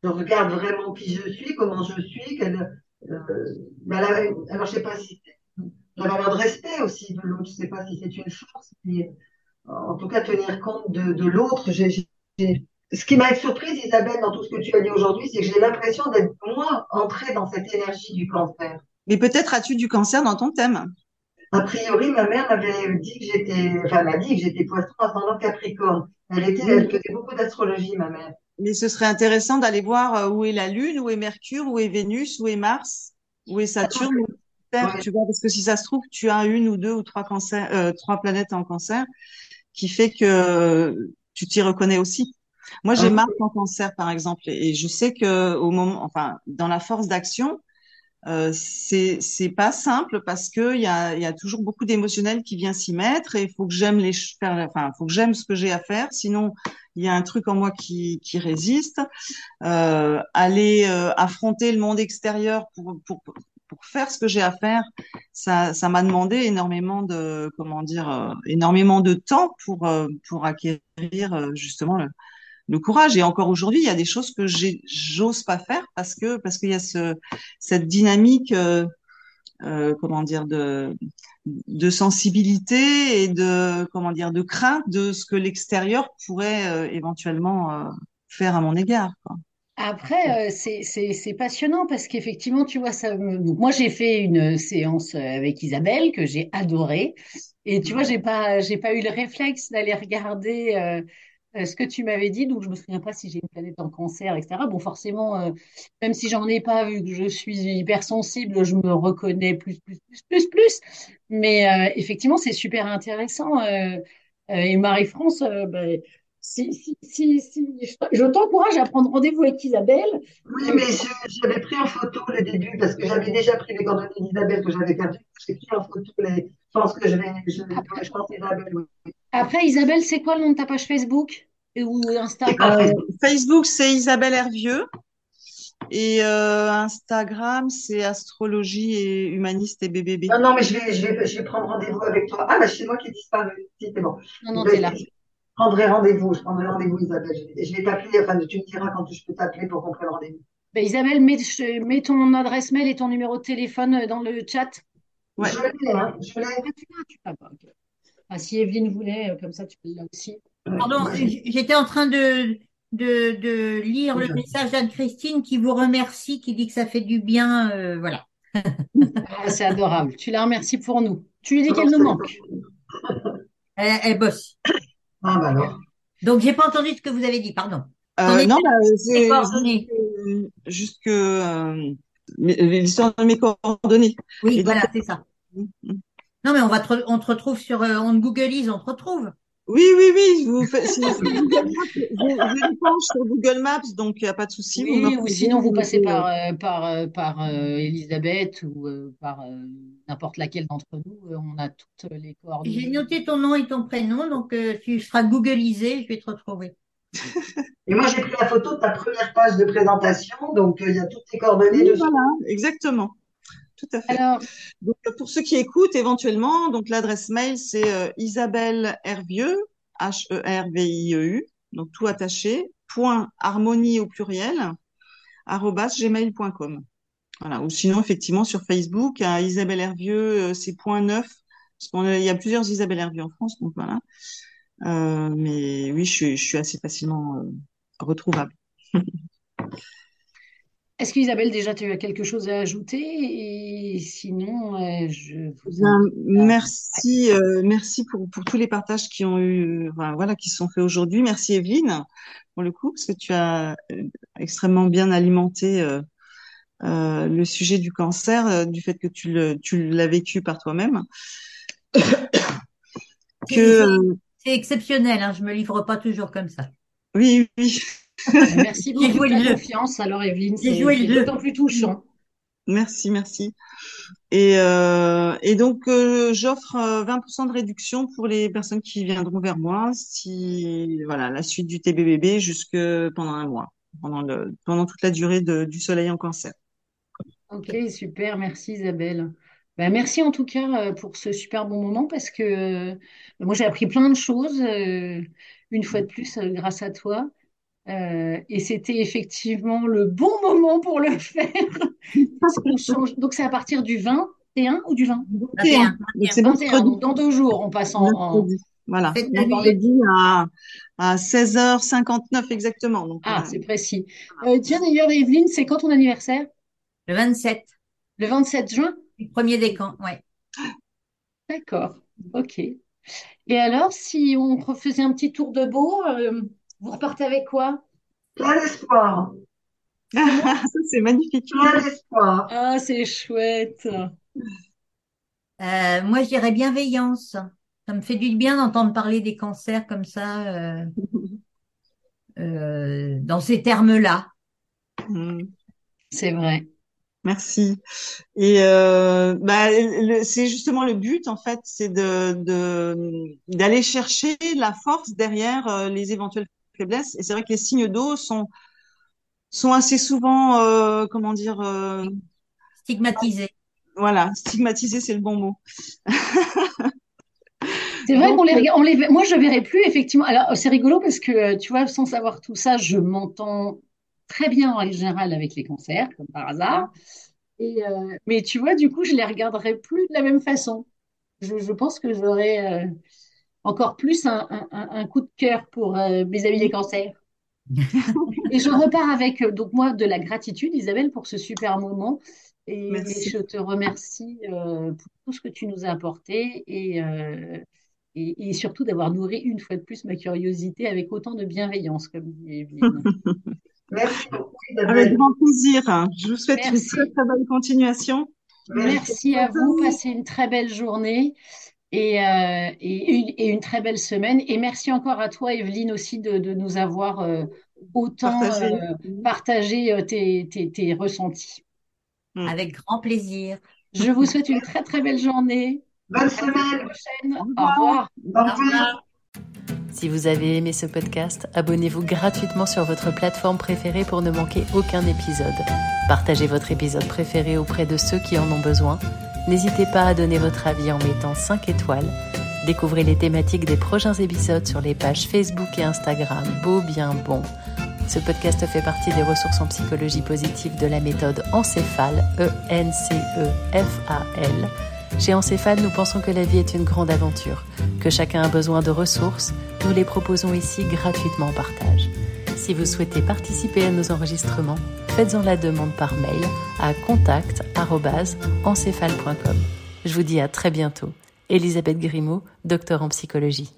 [SPEAKER 3] je regarde vraiment qui je suis, comment je suis. Quelle, euh, ben là, alors, je sais pas si c'est la valeur de respect aussi de l'autre. Je sais pas si c'est une force. mais en tout cas tenir compte de, de l'autre. Ce qui m'a surprise, Isabelle, dans tout ce que tu as dit aujourd'hui, c'est que j'ai l'impression d'être moi entrée dans cette énergie du cancer.
[SPEAKER 1] Mais peut-être as-tu du cancer dans ton thème.
[SPEAKER 3] A priori, ma mère m'avait dit que j'étais, enfin, elle m'a dit que j'étais poisson ascendant Capricorne. Elle était, elle faisait beaucoup d'astrologie, ma mère.
[SPEAKER 1] Mais ce serait intéressant d'aller voir euh, où est la Lune, où est Mercure, où est Vénus, où est Mars, où est Saturne, où est Terre,
[SPEAKER 3] Ouais.
[SPEAKER 1] tu vois, parce que si ça se trouve, tu as une ou deux ou trois cancers, euh, trois planètes en cancer, qui fait que tu t'y reconnais aussi. Moi, j'ai
[SPEAKER 3] Ah,
[SPEAKER 1] Mars en cancer, par exemple, et je sais que au moment, enfin, dans la force d'action, euh, c'est c'est pas simple parce que il y a il y a toujours beaucoup d'émotionnel qui vient s'y mettre et il faut que j'aime les faire enfin faut que j'aime ce que j'ai à faire. Sinon il y a un truc en moi qui qui résiste. Euh, aller euh, affronter le monde extérieur pour pour pour faire ce que j'ai à faire ça m'a demandé énormément de comment dire euh, énormément de temps pour euh, pour acquérir euh, justement le, courage. Et encore aujourd'hui, il y a des choses que j'ose pas faire parce que parce qu'il y a ce cette dynamique, comment dire, de de sensibilité et de comment dire, de crainte de ce que l'extérieur pourrait éventuellement faire à mon égard.
[SPEAKER 2] Après, euh, c'est passionnant parce qu'effectivement, tu vois, ça me- donc, moi, j'ai fait une séance euh, avec Isabelle que j'ai adorée. Et tu vois, j'ai pas, j'ai pas eu le réflexe d'aller regarder euh, euh, ce que tu m'avais dit. Donc, je me souviens pas si j'ai une planète en cancer, etc. Bon, forcément, euh, même si j'en ai pas, vu que je suis hypersensible, je me reconnais plus, plus, plus, plus, plus. Mais euh, effectivement, c'est super intéressant. euh, euh, et Marie-France, euh, ben, si, si, si, si, je t'encourage à prendre rendez-vous avec Isabelle.
[SPEAKER 3] Oui, mais j'avais pris en photo le début parce que j'avais déjà pris les coordonnées d'Isabelle que j'avais perdues. J'ai pris en photo les. Je pense que je vais. Je, pense Isabelle, oui.
[SPEAKER 2] Après, Isabelle, c'est quoi le nom de ta page Facebook Et- ou Insta?
[SPEAKER 3] C'est pas
[SPEAKER 1] Euh,
[SPEAKER 3] Facebook.
[SPEAKER 1] C'est Isabelle Hervieux. Et euh, Instagram, c'est astrologie et humaniste et BBB.
[SPEAKER 3] Non, non, mais je vais, je vais, je vais prendre rendez-vous avec toi. Ah, bah, c'est moi qui ai disparu. Si, c'est bon.
[SPEAKER 2] Non, non,
[SPEAKER 3] vais
[SPEAKER 2] t'es là.
[SPEAKER 3] Prendrai rendez-vous. Je prendrai rendez-vous, Isabelle. Je, je vais t'appeler. Enfin, tu me diras quand je peux t'appeler pour qu'on prenne rendez-vous.
[SPEAKER 2] Ben, Isabelle, mets, je- mets ton adresse mail et ton numéro de téléphone euh, dans le chat.
[SPEAKER 1] Ouais.
[SPEAKER 3] Je l'ai, hein. Je l'ai.
[SPEAKER 2] Ah. Ah, si Evelyne voulait, euh, comme ça, tu l'as aussi.
[SPEAKER 4] Pardon, j'étais en train de, de, de lire le message d'Anne-Christine qui vous remercie, qui dit que ça fait du bien. euh, voilà. *laughs*
[SPEAKER 2] Ah, c'est adorable. Tu la remercies pour nous. Tu lui dis qu'elle nous manque.
[SPEAKER 4] Elle, elle bosse.
[SPEAKER 3] Ah, bah alors.
[SPEAKER 4] Donc, j'ai pas entendu ce que vous avez dit, pardon.
[SPEAKER 1] Euh, non, bah, c'est
[SPEAKER 4] coordonnées.
[SPEAKER 1] juste, que euh, l'histoire de mes coordonnées.
[SPEAKER 4] Oui,
[SPEAKER 1] Et
[SPEAKER 4] voilà, c'est ça. Non, mais on va te on te retrouve sur, euh, on te Googleise, on te retrouve.
[SPEAKER 1] Oui, oui, oui. Vous faites, si, si Google Maps, je, je penche sur Google Maps, donc il n'y a pas de souci.
[SPEAKER 2] Oui, ou sinon vous passez par, euh, par, euh, par euh, Elisabeth ou euh, par euh, n'importe laquelle d'entre nous. On a toutes les coordonnées.
[SPEAKER 4] J'ai noté ton nom et ton prénom, donc euh, tu seras Googleisé, je vais te retrouver.
[SPEAKER 3] Et moi, j'ai pris la photo de ta première page de présentation. Donc, euh, il y a toutes tes coordonnées
[SPEAKER 1] Oui,
[SPEAKER 3] dessus.
[SPEAKER 1] voilà, exactement. Tout à fait.
[SPEAKER 2] Alors,
[SPEAKER 1] Donc, pour ceux qui écoutent éventuellement, donc l'adresse mail, c'est euh, Isabelle Hervieux, H-E-R-V-I-E-U, donc tout attaché, point harmonie au pluriel, gmail.com. Voilà. Ou sinon, effectivement, sur Facebook, à Isabelle Hervieux, euh, c'est point neuf, parce qu'il y a plusieurs Isabelle Hervieux en France, donc voilà. Euh, mais oui, je suis, je suis assez facilement euh, retrouvable. *laughs*
[SPEAKER 2] est-ce qu'Isabelle, déjà, tu as quelque chose à ajouter? Et sinon, euh, je vous
[SPEAKER 1] Bien,
[SPEAKER 2] invite à-
[SPEAKER 1] merci, euh, merci pour, pour tous les partages qui ont eu, voilà, voilà, qui se sont faits aujourd'hui. Merci Evelyne pour le coup, parce que tu as euh, extrêmement bien alimenté euh, euh, le sujet du cancer, euh, du fait que tu le, tu l'as vécu par toi-même. *coughs* Que
[SPEAKER 4] C'est-
[SPEAKER 1] euh,
[SPEAKER 4] C'est exceptionnel, hein, je me livre pas toujours comme ça.
[SPEAKER 1] oui, oui,
[SPEAKER 2] Merci *laughs*
[SPEAKER 4] J'ai
[SPEAKER 2] beaucoup
[SPEAKER 4] joué
[SPEAKER 2] de ta confiance. Alors, Evelyne, c'est d'autant plus touchant.
[SPEAKER 1] merci, merci. Et, euh, et donc, euh, j'offre euh, 20% de réduction pour les personnes qui viendront vers moi si, voilà, la suite du TBBB jusque pendant un mois, pendant le, pendant toute la durée de, du soleil en cancer.
[SPEAKER 2] Ok, super. Merci, Isabelle. Ben, merci en tout cas euh, pour ce super bon moment parce que euh, moi, j'ai appris plein de choses, euh, une fois de plus, euh, grâce à toi. Euh, et c'était effectivement le bon *laughs* moment pour le faire. Parce qu'on change. Donc, c'est à partir du 21 ou du 20?
[SPEAKER 4] 21,
[SPEAKER 1] Donc, c'est
[SPEAKER 2] 21,
[SPEAKER 1] mercredi.
[SPEAKER 2] donc dans deux jours, on passe en.
[SPEAKER 1] Voilà.
[SPEAKER 4] Faites la.
[SPEAKER 1] Mercredi à, à 16h59 exactement. Donc,
[SPEAKER 2] Ah,
[SPEAKER 1] euh,
[SPEAKER 2] c'est précis. Euh, tiens, d'ailleurs, Evelyne, c'est quand ton anniversaire?
[SPEAKER 4] Le 27,
[SPEAKER 2] Le 27 juin?
[SPEAKER 4] le premier décan, ouais.
[SPEAKER 2] D'accord. Ok. Et alors, si on refaisait un petit tour de beau, euh, vous repartez avec quoi?
[SPEAKER 3] Plein d'espoir. *laughs*
[SPEAKER 1] ça, c'est magnifique.
[SPEAKER 3] Plein d'espoir.
[SPEAKER 2] Ah, c'est chouette.
[SPEAKER 4] Euh, moi, je dirais bienveillance. Ça me fait du bien d'entendre parler des cancers comme ça, euh, euh, dans ces termes-là.
[SPEAKER 1] Mm.
[SPEAKER 2] C'est vrai.
[SPEAKER 1] Merci. Et euh, bah, c'est justement le but en fait, c'est de de- d'aller chercher la force derrière les éventuelles faiblesses. Et c'est vrai que les signes d'eau sont sont assez souvent, euh, comment dire, euh,
[SPEAKER 4] Stigmatisé.
[SPEAKER 1] voilà, stigmatisés, c'est le bon mot. *laughs*
[SPEAKER 2] C'est vrai qu'on les, rega- on les, moi, je verrai plus, effectivement. Alors, c'est rigolo parce que, euh, tu vois, sans savoir tout ça, je m'entends très bien en règle générale avec les cancers, comme par hasard. Et, euh, mais tu vois, du coup, je les regarderai plus de la même façon. Je, je pense que j'aurai euh, encore plus un, un- un- un coup de cœur pour euh, mes amis les cancers. *laughs* Et je repars avec, euh, donc moi, de la gratitude, Isabelle, pour ce super moment. Et,
[SPEAKER 1] Merci.
[SPEAKER 2] et je te remercie euh, pour tout ce que tu nous as apporté et, euh, et, et surtout d'avoir nourri une fois de plus ma curiosité avec autant de bienveillance, comme dit. *laughs*
[SPEAKER 3] Merci beaucoup,
[SPEAKER 1] Avec grand plaisir. Je vous souhaite une très très belle continuation.
[SPEAKER 2] Merci à vous, passez une très belle journée et, euh, et, une, et une très belle semaine. Et merci encore à toi, Evelyne, aussi de, de nous avoir euh, autant euh, partagé euh, tes, tes, tes ressentis.
[SPEAKER 1] Mm.
[SPEAKER 4] Avec grand plaisir.
[SPEAKER 2] Je vous souhaite une très très belle journée.
[SPEAKER 3] Bonne semaine.
[SPEAKER 2] prochaine.
[SPEAKER 1] Au
[SPEAKER 2] Au revoir.
[SPEAKER 3] Au revoir.
[SPEAKER 5] Si vous avez aimé ce podcast, abonnez-vous gratuitement sur votre plateforme préférée pour ne manquer aucun épisode. Partagez votre épisode préféré auprès de ceux qui en ont besoin. N'hésitez pas à donner votre avis en mettant 5 étoiles, Découvrez les thématiques des prochains épisodes sur les pages Facebook et Instagram Beau Bien Bon. Ce podcast fait partie des ressources en psychologie positive de la méthode Encéphale, E-N-C-E-F-A-L. Chez Encéphale, nous pensons que la vie est une grande aventure, que chacun a besoin de ressources. Nous les proposons ici gratuitement en partage. Si vous souhaitez participer à nos enregistrements, faites-en la demande par mail à contact.encéphale.com. Je vous dis à très bientôt. Elisabeth Grimaud, docteur en psychologie.